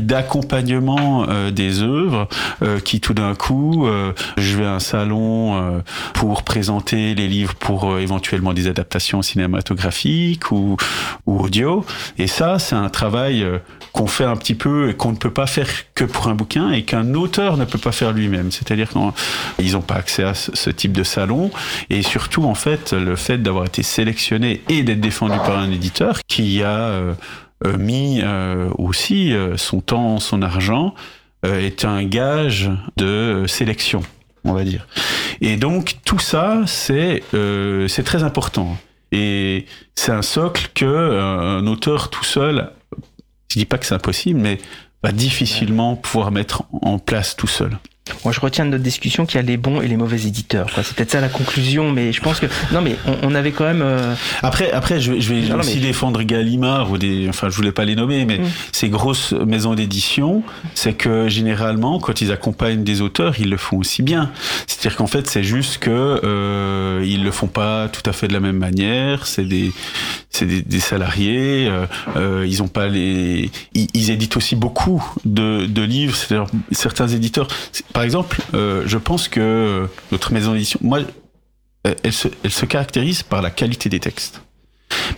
d'accompagnement euh, des œuvres euh, qui tout d'un coup, euh, je vais à un salon pour présenter les livres pour éventuellement des adaptations cinématographiques ou, audio et ça c'est un travail qu'on fait un petit peu et qu'on ne peut pas faire que pour un bouquin et qu'un auteur ne peut pas faire lui-même. C'est-à-dire qu'ils n'ont pas accès à ce type de salon et surtout en fait le fait d'avoir été sélectionné et d'être défendu par un éditeur qui a mis euh, aussi euh, son temps, son argent est un gage de sélection, on va dire. Et donc tout ça, c'est c'est très important. Et c'est un socle que un auteur tout seul je dis pas que c'est impossible, mais va difficilement pouvoir mettre en place tout seul. Moi, je retiens de notre discussion qu'il y a les bons et les mauvais éditeurs. C'est peut-être ça la conclusion, mais je pense que non, mais on, on avait quand même. Euh... Après, après, je vais, je vais non, aussi mais... défendre Gallimard ou des, enfin, je voulais pas les nommer, mais mmh. ces grosses maisons d'édition, c'est que généralement, quand ils accompagnent des auteurs, ils le font aussi bien. C'est-à-dire qu'en fait, c'est juste que euh, ils le font pas tout à fait de la même manière. C'est des, c'est des, des, salariés. Euh, euh, ils ont pas les, ils, ils, éditent aussi beaucoup de, de livres. C'est-à-dire certains éditeurs par exemple, euh, je pense que notre maison d'édition, moi, elle se, elle se caractérise par la qualité des textes.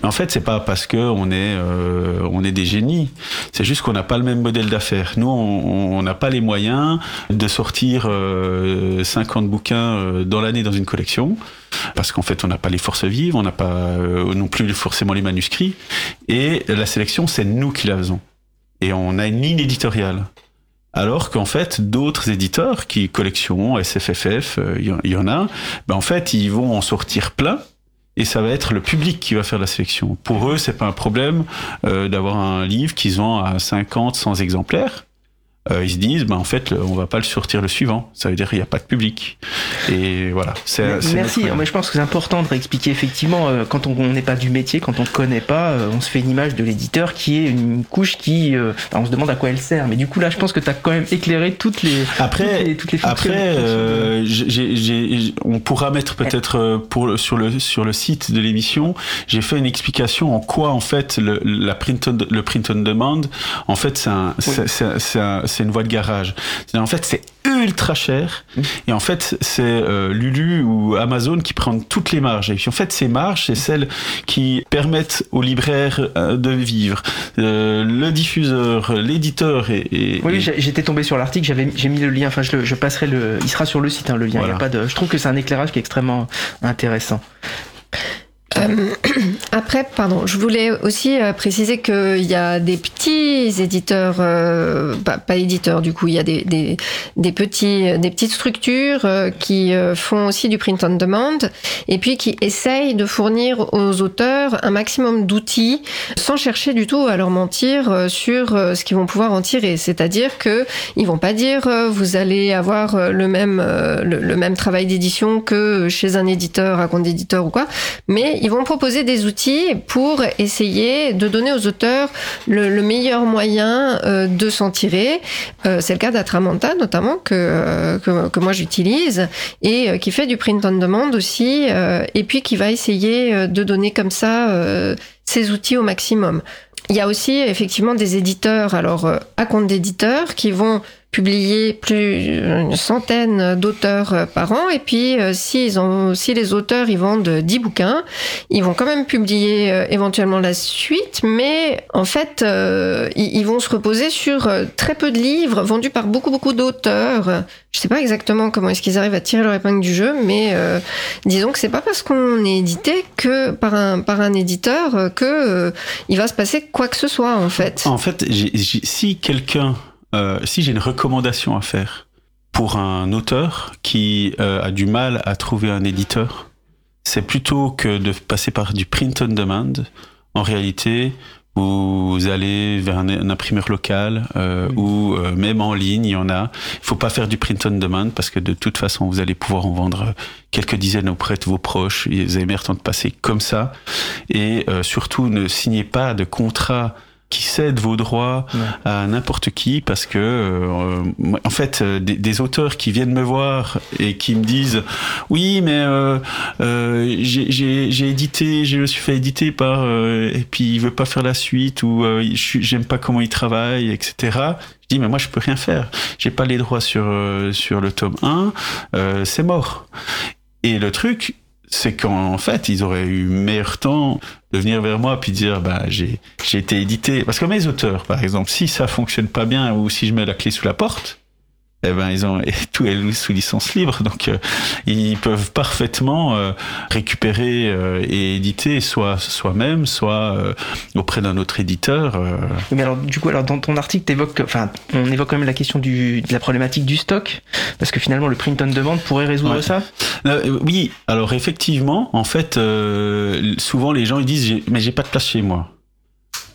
Mais en fait, c'est pas parce que on est euh, on est des génies. C'est juste qu'on n'a pas le même modèle d'affaires. Nous, on n'a pas les moyens de sortir 50 euh, bouquins euh, dans l'année dans une collection parce qu'en fait, on n'a pas les forces vives, on n'a pas non plus forcément les manuscrits. Et la sélection, c'est nous qui la faisons. Et on a une ligne éditoriale. Alors qu'en fait, d'autres éditeurs qui collection, SFFF, il y, en a, ben en fait, ils vont en sortir plein et ça va être le public qui va faire la sélection. Pour eux, c'est pas un problème euh, d'avoir un livre qu'ils vend à 50, 100 exemplaires. Euh, ils se disent, ben, en fait, on va pas le sortir le suivant. Ça veut dire qu'il n'y a pas de public. Et voilà. Merci. Mais je pense que c'est important de réexpliquer effectivement, euh, quand on n'est pas du métier, quand on ne connaît pas, euh, on se fait une image de l'éditeur qui est une couche qui, on se demande à quoi elle sert. Mais du coup, là, je pense que tu as quand même éclairé toutes les, après, toutes les, Après, on pourra mettre peut-être pour sur le sur le site de l'émission, j'ai fait une explication en quoi en fait le, la print on, le print on demand, en fait, c'est un, c'est c'est une voie de garage. En fait, c'est ultra cher. Et en fait, c'est euh, Lulu ou Amazon qui prennent toutes les marges. Et puis en fait, ces marges, c'est celles qui permettent aux libraires euh, de vivre. Euh, le diffuseur, l'éditeur et, Oui, j'étais tombé sur l'article, j'avais j'ai mis le lien. Enfin, je, je, passerai le. Il sera sur le site, hein, le lien. Il y a pas de. Je trouve que c'est un éclairage qui est extrêmement intéressant. Euh, après, pardon, je voulais aussi euh, préciser qu'il y a des petits éditeurs, euh, pas, éditeurs du coup, il y a des, petits, des petites structures qui font aussi du print on demand et puis qui essayent de fournir aux auteurs un maximum d'outils sans chercher du tout à leur mentir sur ce qu'ils vont pouvoir en tirer. C'est-à-dire que ils vont pas dire vous allez avoir le même, le, le même travail d'édition que chez un éditeur, un compte d'éditeur ou quoi, mais ils vont proposer des outils pour essayer de donner aux auteurs le, meilleur moyen euh, de s'en tirer. Euh, c'est le cas d'Atramanta notamment que, euh, que, que moi j'utilise et qui fait du print on demand aussi et puis qui va essayer de donner comme ça ces outils au maximum. Il y a aussi effectivement des éditeurs, alors à compte d'éditeurs, qui vont publier plus une centaine d'auteurs euh, par an. Et puis, euh, si, ont, si les auteurs ils vendent 10 bouquins, ils vont quand même publier euh, éventuellement la suite, mais en fait, ils, vont se reposer sur très peu de livres vendus par beaucoup, beaucoup d'auteurs. Je sais pas exactement comment est-ce qu'ils arrivent à tirer leur épingle du jeu, mais disons que c'est pas parce qu'on est édité que par un, par un éditeur que il va se passer quoi que ce soit, en fait. En fait, si quelqu'un euh, si j'ai une recommandation à faire pour un auteur qui euh, a du mal à trouver un éditeur, c'est plutôt que de passer par du print on demand. En réalité, vous allez vers un, imprimeur local euh, ou même en ligne, il y en a. Il faut pas faire du print on demand parce que de toute façon, vous allez pouvoir en vendre quelques dizaines auprès de vos proches. Vous avez meilleur temps de passer comme ça. Et surtout, ne signez pas de contrat qui cède vos droits à n'importe qui parce que euh, en fait euh, des, auteurs qui viennent me voir et qui me disent oui mais euh, euh j'ai édité je me suis fait éditer par et puis il veut pas faire la suite ou j'aime pas comment il travaille etc je dis mais moi je peux rien faire. J'ai pas les droits sur sur le tome 1 c'est mort. Et le truc c'est qu'en fait, ils auraient eu meilleur temps de venir vers moi puis dire bah j'ai j'ai été édité. Parce que mes auteurs par exemple si ça fonctionne pas bien ou si je mets la clé sous la porte eh ben ils ont tout est sous licence libre, donc euh, ils peuvent parfaitement euh, récupérer euh, et éditer soit soi-même, soit auprès d'un autre éditeur. Mais alors du coup, alors dans ton article, évoques, enfin, on évoque quand même la question du, de la problématique du stock, parce que finalement le print on demand pourrait résoudre ça? oui, alors effectivement, en fait, souvent les gens ils disent mais j'ai pas de place chez moi.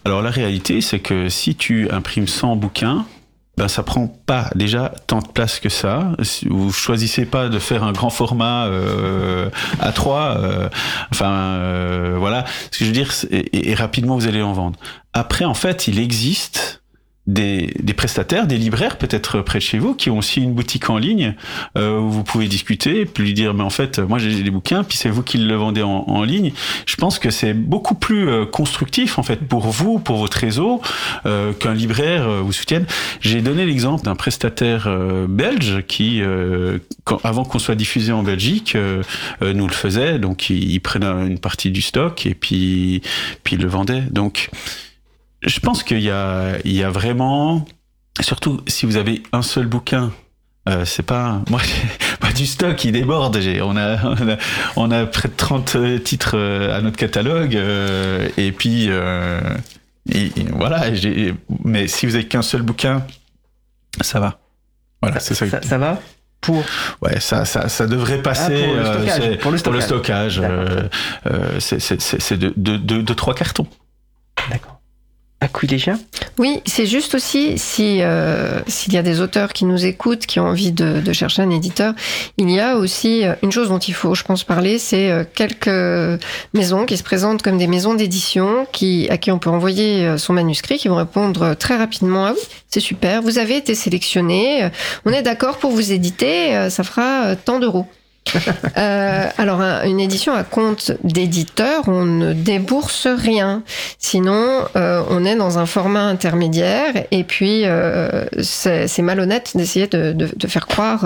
Alors la réalité, c'est que si tu imprimes 100 bouquins, ben ça prend pas déjà tant de place que ça. Vous choisissez pas de faire un grand format euh, à 3 euh, enfin euh, voilà. Ce que je veux dire, et, rapidement vous allez en vendre. Après, en fait, il existe des, des, prestataires, des libraires peut-être près de chez vous, qui ont aussi une boutique en ligne euh, où vous pouvez discuter, puis lui dire mais en fait moi j'ai des bouquins, puis c'est vous qui le vendez en, en, ligne. Je pense que c'est beaucoup plus euh, constructif en fait pour vous, pour votre réseau, euh, qu'un libraire euh, vous soutienne. J'ai donné l'exemple d'un prestataire euh, belge qui, quand, avant qu'on soit diffusé en Belgique, nous le faisait, donc il, il prenait une partie du stock et puis puis il le vendait. Donc je pense qu'il y a, il y a vraiment, surtout si vous avez un seul bouquin, euh, c'est pas moi, pas du stock qui déborde. On a, on a, on a près de 30 titres à notre catalogue euh, et puis euh, et, et voilà. Mais si vous avez qu'un seul bouquin, ça va. Voilà, c'est ça. ça. Ça va pour? Ouais ça ça, ça devrait passer ah, pour, le euh, pour, le stockage, euh, c'est de, de, de, de trois cartons d'accord Oui, c'est juste aussi si euh, s'il y a des auteurs qui nous écoutent, qui ont envie de, de, chercher un éditeur, il y a aussi une chose dont il faut, je pense, parler, c'est quelques maisons qui se présentent comme des maisons d'édition, qui à qui on peut envoyer son manuscrit, qui vont répondre très rapidement ah oui, c'est super, vous avez été sélectionné, on est d'accord pour vous éditer, ça fera tant d'euros. euh, alors, une édition à compte d'éditeur, on ne débourse rien. Sinon, euh, on est dans un format intermédiaire et puis euh, c'est malhonnête d'essayer de, faire croire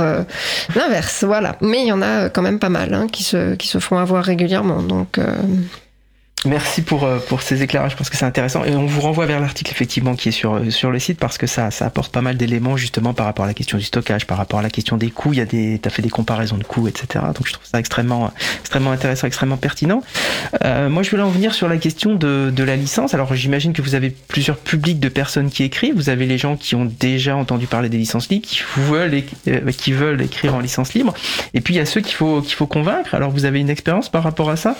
l'inverse. Voilà. Mais il y en a quand même pas mal hein, qui, se, qui se font avoir régulièrement. Donc. Euh, Merci pour, pour ces éclairages, je pense que c'est intéressant. Et on vous renvoie vers l'article effectivement qui est sur, sur le site parce que ça, ça apporte pas mal d'éléments justement par rapport à la question du stockage, par rapport à la question des coûts. Il y a des, t'as fait des comparaisons de coûts, etc. Donc je trouve ça extrêmement, extrêmement intéressant, extrêmement pertinent. Euh, moi, je voulais en venir sur la question de, de la licence. Alors j'imagine que vous avez plusieurs publics de personnes qui écrivent. Vous avez les gens qui ont déjà entendu parler des licences libres, qui veulent, euh, qui veulent écrire en licence libre. Et puis il y a ceux qu'il faut, qu'il faut convaincre. Alors vous avez une expérience par rapport à ça?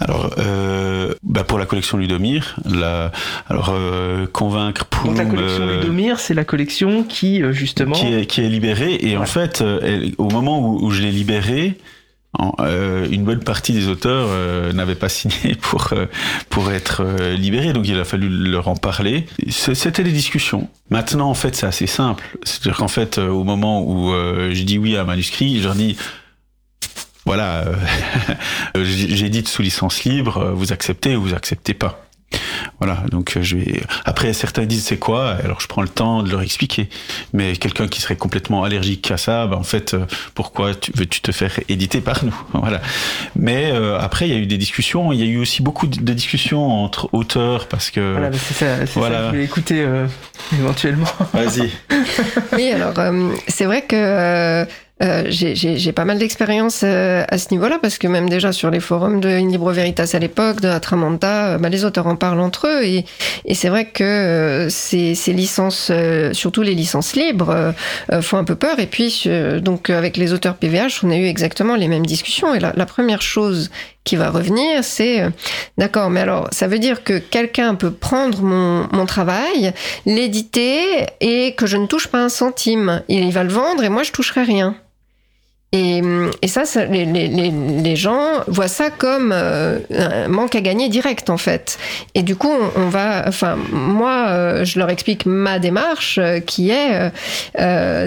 Alors, euh, bah pour la collection Ludomir, la, alors euh, convaincre pour Donc la collection euh, Ludomir, c'est la collection qui justement qui est, qui est libérée et ouais. en fait, elle, au moment où, où je l'ai libérée, en, euh, une bonne partie des auteurs euh, n'avaient pas signé pour euh, pour être libérés, donc il a fallu leur en parler. C'était des discussions. Maintenant, en fait, c'est assez simple. C'est-à-dire qu'en fait, au moment où je dis oui à un manuscrit, je leur dis voilà, euh, j'édite sous licence libre, vous acceptez ou vous acceptez pas. Voilà, donc je vais. Après, certains disent c'est quoi, alors je prends le temps de leur expliquer. Mais quelqu'un qui serait complètement allergique à ça, bah, en fait, pourquoi tu veux-tu te faire éditer par nous? Voilà. Mais euh, après, il y a eu des discussions. Il y a eu aussi beaucoup de discussions entre auteurs parce que. Voilà, c'est ça, voilà. ça que je voulais écouter euh, éventuellement. Vas-y. oui, alors euh, c'est vrai que. Euh, j'ai pas mal d'expérience euh, à ce niveau-là parce que même déjà sur les forums de In Libre Veritas à l'époque, de Atramanta, euh, bah, les auteurs en parlent entre eux et, et c'est vrai que euh, ces, ces, licences, euh, surtout les licences libres, font un peu peur. Et puis donc avec les auteurs PVH, on a eu exactement les mêmes discussions. Et la, la première chose qui va revenir, c'est d'accord, mais alors ça veut dire que quelqu'un peut prendre mon, mon travail, l'éditer et que je ne touche pas un centime. Il va le vendre et moi je toucherai rien. Et, et, ça, les, gens voient ça comme euh, un manque à gagner direct, en fait. Et du coup, on, va. Enfin, moi, euh, je leur explique ma démarche, euh, qui est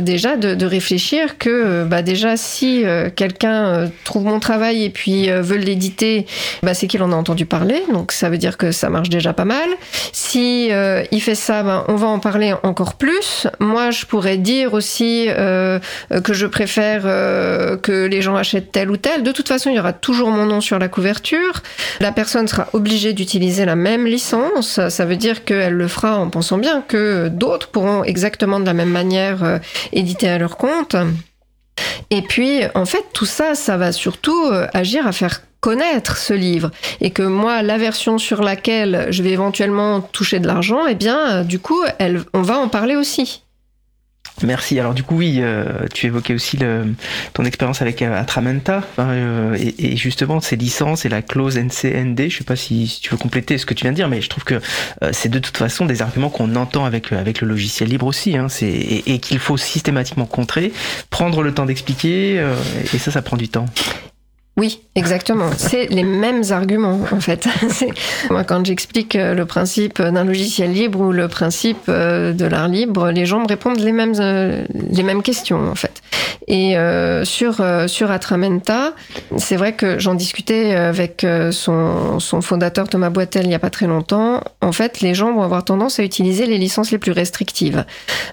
déjà de, de, réfléchir que, bah, déjà, si quelqu'un trouve mon travail et puis veut l'éditer, bah, c'est qu'il en a entendu parler. Donc, ça veut dire que ça marche déjà pas mal. Si il fait ça, bah, on va en parler encore plus. Moi, je pourrais dire aussi que je préfère que les gens achètent tel ou tel. De toute façon, il y aura toujours mon nom sur la couverture. La personne sera obligée d'utiliser la même licence. Ça veut dire qu'elle le fera en pensant bien que d'autres pourront exactement de la même manière euh, éditer à leur compte. Et puis, en fait, tout ça, ça va surtout euh, agir à faire connaître ce livre et que moi la version sur laquelle je vais éventuellement toucher de l'argent eh bien du coup on va en parler aussi Merci. Alors du coup, oui, euh, tu évoquais aussi le, ton expérience avec euh, Atramenta euh, et, et, justement ces licences et la clause NCND. Je sais pas si, si, tu veux compléter ce que tu viens de dire, mais je trouve que euh, c'est de toute façon des arguments qu'on entend avec avec le logiciel libre aussi, hein, c'est et, et qu'il faut systématiquement contrer, prendre le temps d'expliquer, et ça, ça prend du temps. Oui, exactement. C'est les mêmes arguments, en fait. Moi, quand j'explique euh, le principe d'un logiciel libre ou le principe euh, de l'art libre, les gens me répondent les mêmes, euh, les mêmes questions, en fait. Et sur, sur Atramenta, c'est vrai que j'en discutais avec son, son fondateur Thomas Boitel il n'y a pas très longtemps. En fait, les gens vont avoir tendance à utiliser les licences les plus restrictives.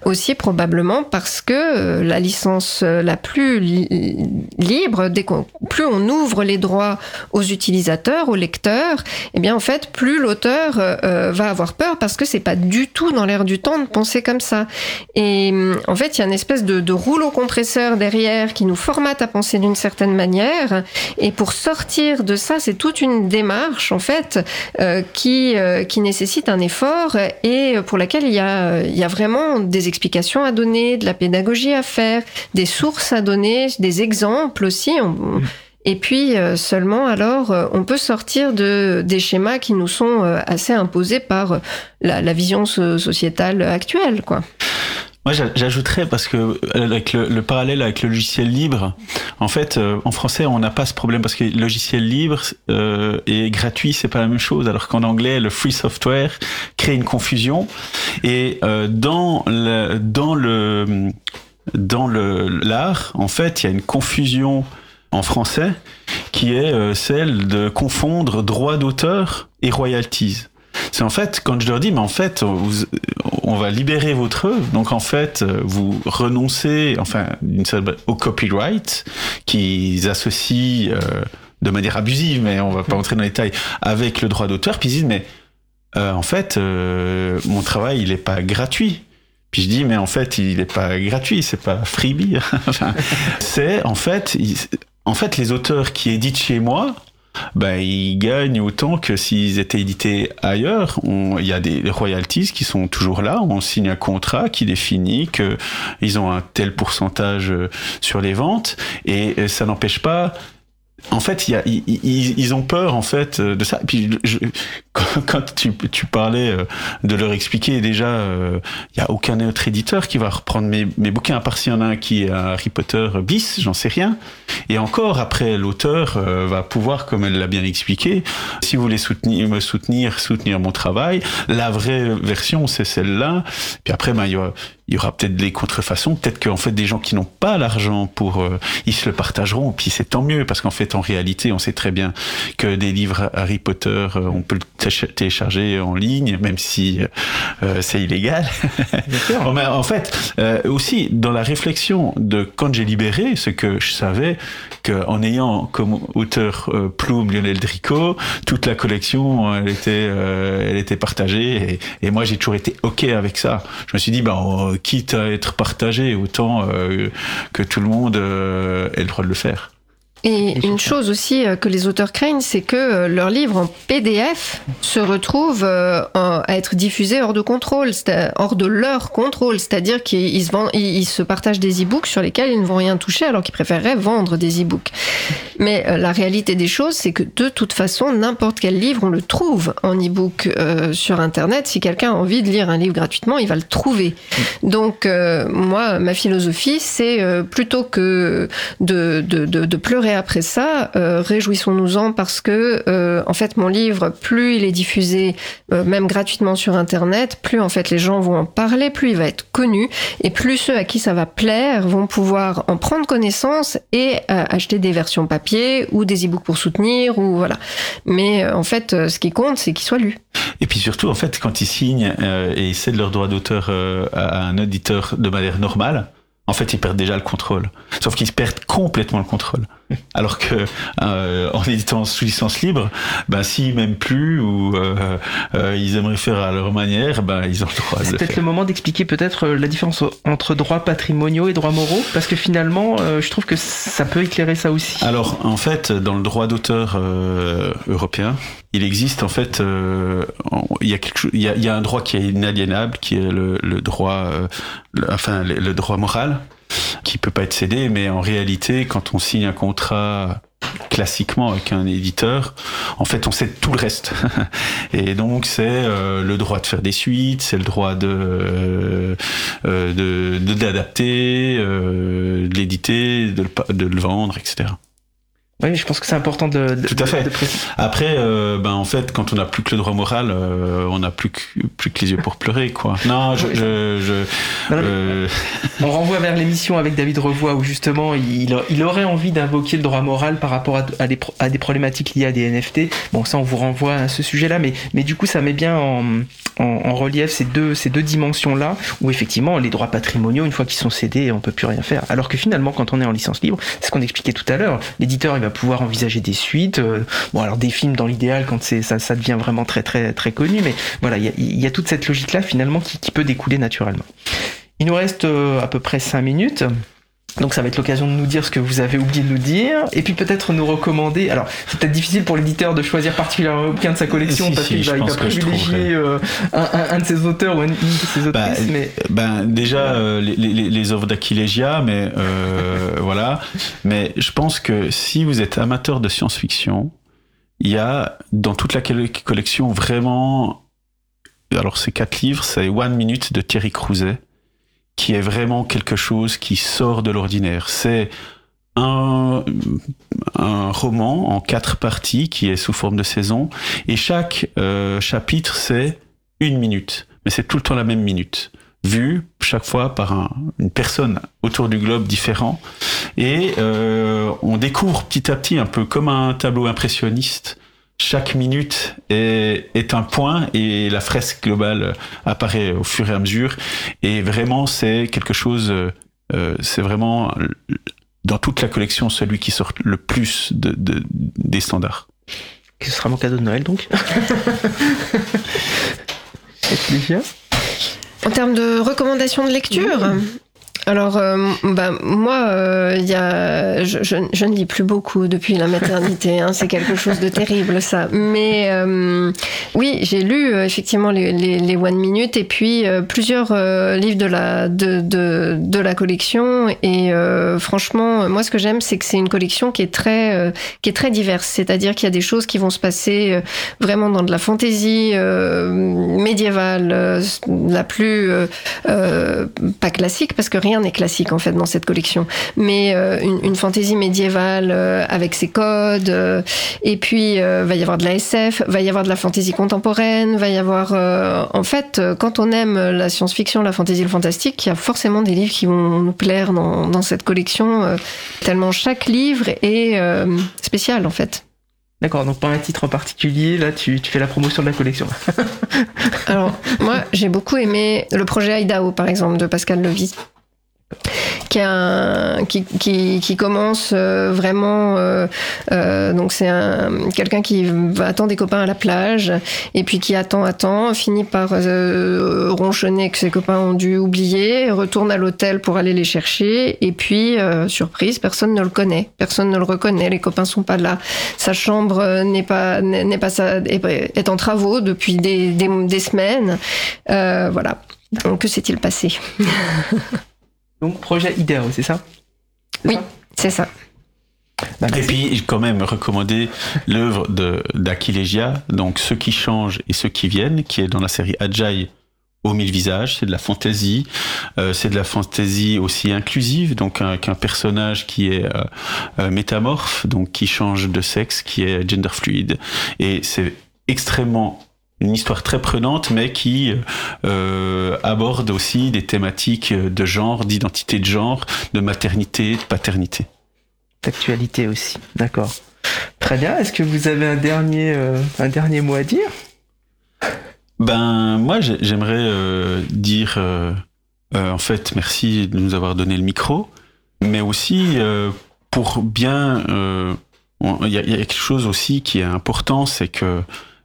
Aussi, probablement parce que la licence la plus libre, dès plus on ouvre les droits aux utilisateurs, aux lecteurs, eh bien en fait, plus l'auteur euh, va avoir peur parce que c'est pas du tout dans l'air du temps de penser comme ça. Et en fait, il y a une espèce de, rouleau compresseur derrière qui nous formate à penser d'une certaine manière. Et pour sortir de ça, c'est toute une démarche en fait euh, qui euh, qui nécessite un effort et pour laquelle il y a il y a vraiment des explications à donner, de la pédagogie à faire, des sources à donner, des exemples aussi. On, et puis euh, seulement alors on peut sortir de des schémas qui nous sont assez imposés par la, vision sociétale actuelle, quoi. Moi, j'ajouterais parce que avec le, parallèle avec le logiciel libre, en fait, en français, on n'a pas ce problème parce que le logiciel libre et gratuit, c'est pas la même chose. Alors qu'en anglais, le free software crée une confusion. Et dans le dans le dans le l'art, en fait, il y a une confusion en français, qui est euh, celle de confondre droit d'auteur et royalties. C'est en fait, quand je leur dis, mais en fait, on va libérer votre œuvre, donc en fait, vous renoncez, enfin, au copyright, qu'ils associent euh, de manière abusive, mais on va pas entrer dans les détails, avec le droit d'auteur, puis ils disent, mais euh, en fait, mon travail, il n'est pas gratuit. Puis je dis, mais en fait, il n'est pas gratuit, c'est pas freebie. c'est, en fait, en fait, les auteurs qui éditent chez moi, ben, ils gagnent autant que s'ils étaient édités ailleurs. Il y a des royalties qui sont toujours là. On signe un contrat qui définit qu'ils ont un tel pourcentage euh, sur les ventes. Et euh, ça n'empêche pas en fait, y a, ils, ont peur en fait de ça. puis je, quand tu, tu, parlais euh, de leur expliquer déjà, il euh, y a aucun autre éditeur qui va reprendre mes, mes bouquins à part s'il y en a un qui est Harry Potter bis, j'en sais rien. Et encore après, l'auteur euh, va pouvoir, comme elle l'a bien expliqué, si vous voulez soutenir, me soutenir, soutenir mon travail, la vraie version c'est celle-là. Puis après, ben, il y aura, il y aura peut-être des contrefaçons, peut-être qu'en fait des gens qui n'ont pas l'argent pour, euh, ils se le partageront, puis c'est tant mieux parce qu'en fait en réalité on sait très bien que des livres Harry Potter, euh, on peut le télécharger en ligne, même si euh, c'est illégal. en fait, aussi dans la réflexion de quand j'ai libéré, ce que je savais qu'en ayant comme auteur Plume Lionel Dricot, toute la collection elle était, elle était partagée et, et moi j'ai toujours été ok avec ça. Je me suis dit ben quitte à être partagé, autant euh, que tout le monde euh, ait le droit de le faire. Et une chose aussi euh, que les auteurs craignent, c'est que euh, leurs livres en PDF se retrouvent euh, à être diffusés hors de contrôle, hors de leur contrôle. C'est-à-dire qu'ils se, ils se partagent des e-books sur lesquels ils ne vont rien toucher alors qu'ils préféreraient vendre des e-books. Mais la réalité des choses, c'est que de toute façon, n'importe quel livre, on le trouve en e-book sur Internet. Si quelqu'un a envie de lire un livre gratuitement, il va le trouver. Donc, moi, ma philosophie, c'est plutôt que de, de, de, de pleurer après ça, euh, réjouissons-nous-en parce que, euh, en fait, mon livre, plus il est diffusé, euh, même gratuitement sur Internet, plus en fait les gens vont en parler, plus il va être connu, et plus ceux à qui ça va plaire vont pouvoir en prendre connaissance et acheter des versions papier ou des e-books pour soutenir ou voilà. Mais en fait, ce qui compte, c'est qu'il soit lu. Et puis surtout, en fait, quand ils signent et cèdent leur droit d'auteur à un auditeur de manière normale, en fait, ils perdent déjà le contrôle. Sauf qu'ils perdent complètement le contrôle. Alors que euh, en éditant sous licence libre, ben s'ils m'aiment plus ou euh, euh, ils aimeraient faire à leur manière, ben ils ont le droit. C'est peut-être le moment d'expliquer peut-être la différence entre droits patrimoniaux et droits moraux, parce que finalement, je trouve que ça peut éclairer ça aussi. Alors en fait, dans le droit d'auteur européen, il existe en fait, il y a quelque chose, il y a, un droit qui est inaliénable, qui est le, droit, enfin le droit moral qui peut pas être cédé, mais en réalité, quand on signe un contrat classiquement avec un éditeur, en fait, on cède tout le reste. Et donc, c'est euh, le droit de faire des suites, c'est le droit de euh, de d'adapter, euh, de l'éditer, de, de, le vendre, etc. Oui, je pense que c'est important de, de, Tout à fait. de. Après, euh, ben en fait, quand on n'a plus que le droit moral, euh, on n'a plus que, plus que les yeux pour pleurer, quoi. Non, je, Oui. je, je- Non, euh, On renvoie vers l'émission avec David Revoix où justement il, il aurait envie d'invoquer le droit moral par rapport à, à des, à des problématiques liées à des NFT. Bon, ça on vous renvoie à ce sujet-là, mais, mais du coup ça met bien en, en, en relief ces deux, ces deux dimensions-là où effectivement les droits patrimoniaux, une fois qu'ils sont cédés, on peut plus rien faire. Alors que finalement, quand on est en licence libre, c'est ce qu'on expliquait tout à l'heure, l'éditeur il pouvoir envisager des suites, euh, bon alors des films dans l'idéal quand c'est ça, ça devient vraiment très très très connu, mais voilà, il y a, toute cette logique-là finalement qui, qui peut découler naturellement. Il nous reste euh, à peu près 5 minutes. Donc ça va être l'occasion de nous dire ce que vous avez oublié de nous dire, et puis peut-être nous recommander. Alors c'est peut-être difficile pour l'éditeur de choisir particulièrement aucun de sa collection Si, parce si, qu'il va, privilégier euh, un, un- un de ses auteurs ou une, de ses Bah, autrices. mais Ben déjà euh, les, les, les œuvres d'Aquilegia, mais euh, voilà. Mais je pense que si vous êtes amateur de science-fiction, il y a dans toute la colle- collection vraiment, alors ces quatre livres, c'est One Minute de Thierry Crouzet, qui est vraiment quelque chose qui sort de l'ordinaire. C'est un, roman en quatre parties qui est sous forme de saison, et chaque euh, chapitre c'est une minute, mais c'est tout le temps la même minute vue chaque fois par un- une personne autour du globe différent. Et euh, on découvre petit à petit, un peu comme un tableau impressionniste, chaque minute est, est un point et la fresque globale apparaît au fur et à mesure. Et vraiment, c'est quelque chose, euh, euh, c'est vraiment dans toute la collection celui qui sort le plus de, de- des standards. ce sera mon cadeau de Noël donc. En termes de recommandations de lecture, alors euh, bah, moi, euh, y a, je, je- ne lis plus beaucoup depuis la maternité. hein, c'est quelque chose de terrible ça. Mais euh, oui, j'ai lu euh, effectivement les, les, les One Minute et puis euh, plusieurs euh, livres de la de, de, de la collection. Et franchement, moi, ce que j'aime, c'est que c'est une collection qui est très qui est très diverse. C'est-à-dire qu'il y a des choses qui vont se passer vraiment dans de la fantaisie médiévale, la plus pas classique parce que rien n'est classique en fait dans cette collection, mais euh, une, une fantaisie médiévale euh, avec ses codes. euh, et puis va y avoir de la SF, va y avoir de la fantaisie contemporaine, va y avoir en fait quand on aime la science-fiction, la fantaisie, le fantastique, il y a forcément des livres qui vont nous plaire dans, dans cette collection. tellement chaque livre est spécial en fait. D'accord, donc pas un titre en particulier, là tu, tu fais la promotion de la collection. Alors, moi, j'ai beaucoup aimé le projet Idaho, par exemple, de Pascal Levy. Qui, commence euh, vraiment. euh, euh, donc, c'est un- quelqu'un qui va attendre des copains à la plage, et puis qui attend, attend, finit par euh, ronchonner que ses copains ont dû oublier, retourne à l'hôtel pour aller les chercher, et puis, surprise, personne ne le connaît, personne ne le reconnaît, les copains sont pas là. Sa chambre n'est pas, n'est pas sa- est, en travaux depuis des, des, semaines. Voilà. Donc, que s'est-il passé? Donc projet Idéal, c'est ça? Oui. C'est ça. Et puis, quand même recommander l'œuvre de d'Aquilegia, donc Ceux qui changent et ceux qui viennent, qui est dans la série Agile aux mille visages. C'est de la fantaisie, euh, c'est de la fantaisie aussi inclusive, donc avec un personnage qui est euh, euh, métamorphe, donc qui change de sexe, qui est gender fluide, et c'est extrêmement une histoire très prenante, mais qui euh, aborde aussi des thématiques de genre, d'identité de genre, de maternité, de paternité. D'actualité aussi, d'accord. Très bien, est-ce que vous avez un dernier, euh, un dernier mot à dire? Ben moi j'ai- j'aimerais euh, dire en fait merci de nous avoir donné le micro, mais aussi pour bien y, il y a quelque chose aussi qui est important, c'est que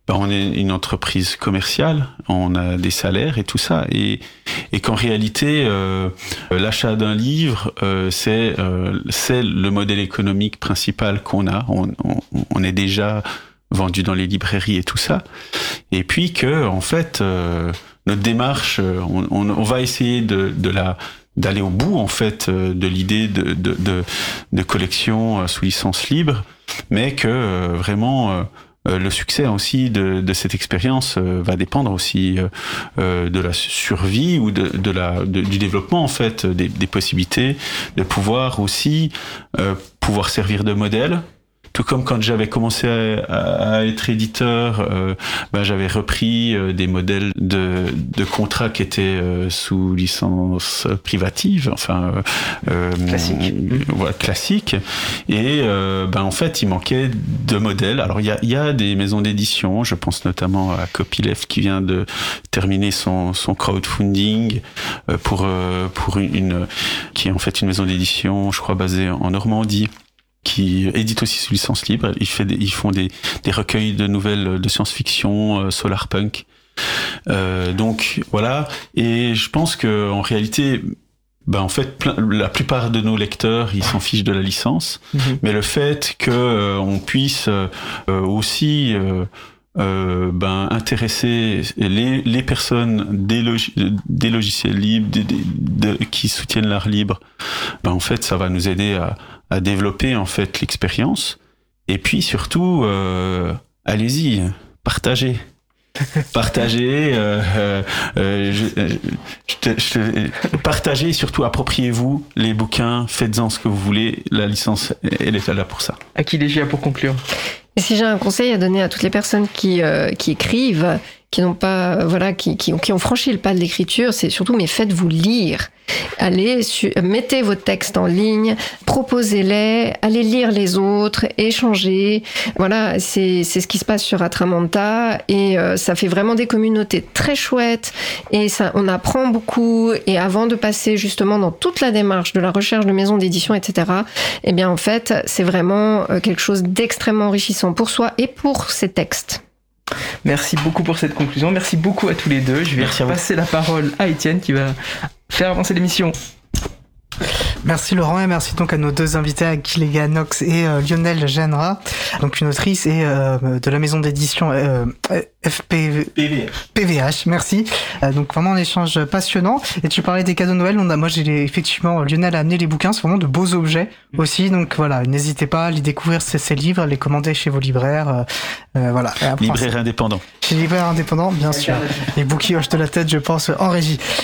ben, on est une entreprise commerciale, on a des salaires et tout ça, et, et qu'en réalité euh, l'achat d'un livre euh, c'est euh, le modèle économique principal qu'on a. On, on, on est déjà vendu dans les librairies et tout ça. Et puis que, en fait, euh, notre démarche, euh, on, on, va essayer de, de la d'aller au bout en fait euh, de l'idée de, de, de, de collection sous licence libre, mais que vraiment euh, le succès aussi de, cette expérience euh, va dépendre aussi euh, de la survie ou de, la, du développement en fait des, des possibilités de pouvoir aussi pouvoir servir de modèle tout comme quand j'avais commencé à, à, être éditeur, euh, ben, j'avais repris euh, des modèles de, de contrats qui étaient euh, sous licence privative, enfin classique, voilà classique. Et ben en fait, il manquait de modèles. Alors il y a, y a des maisons d'édition, je pense notamment à Copyleft qui vient de terminer son, son crowdfunding pour pour une, une qui est en fait une maison d'édition, je crois basée en Normandie qui édite aussi sous licence libre. Ils, fait des, ils font des, des, recueils de nouvelles de science-fiction, euh, solar punk. Euh, donc voilà. Et je pense que en réalité, ben en fait, plein, la plupart de nos lecteurs, ils s'en fichent de la licence. -hmm. Mais le fait que euh, on puisse euh, aussi euh, ben, intéresser les, les personnes des, log des logiciels libres, des, des, de, qui soutiennent l'art libre, ben, en fait, ça va nous aider à, à développer en fait l'expérience. Et puis surtout, euh, allez-y, partagez. partagez, euh, euh, je, je te, je te, partagez et surtout appropriez-vous les bouquins, faites-en ce que vous voulez. La licence, elle est là pour ça. À qui déjà pour conclure? Et si j'ai un conseil à donner à toutes les personnes qui, euh, qui écrivent, qui n'ont pas, euh, voilà, qui, qui, qui, ont franchi le pas de l'écriture, c'est surtout, mais faites-vous lire. Allez, mettez vos textes en ligne, proposez-les, allez lire les autres, échangez. Voilà, c'est ce qui se passe sur Atramanta et euh, ça fait vraiment des communautés très chouettes et ça, on apprend beaucoup. Et avant de passer justement dans toute la démarche de la recherche de maisons d'édition, etc., eh bien, en fait, c'est vraiment euh, quelque chose d'extrêmement enrichissant pour soi et pour ses textes. Merci beaucoup pour cette conclusion. Merci beaucoup à tous les deux. Je vais passer la parole à Étienne qui va faire avancer l'émission. Merci Laurent et merci donc à nos deux invités, Akilega Nox et euh, Lionel Genra, donc une autrice et euh, de la maison d'édition euh, FPV... PVH. PVH. Merci. Euh, donc vraiment un échange passionnant. Et tu parlais des cadeaux de Noël. On a, moi j'ai effectivement Lionel a amené les bouquins, c'est vraiment de beaux objets aussi. Donc voilà, n'hésitez pas à les découvrir ces, ces livres, à les commander chez vos libraires. voilà. Libraire indépendant. Chez libraire indépendant, bien sûr. Et Bouki hoche de la tête, je pense, en régie.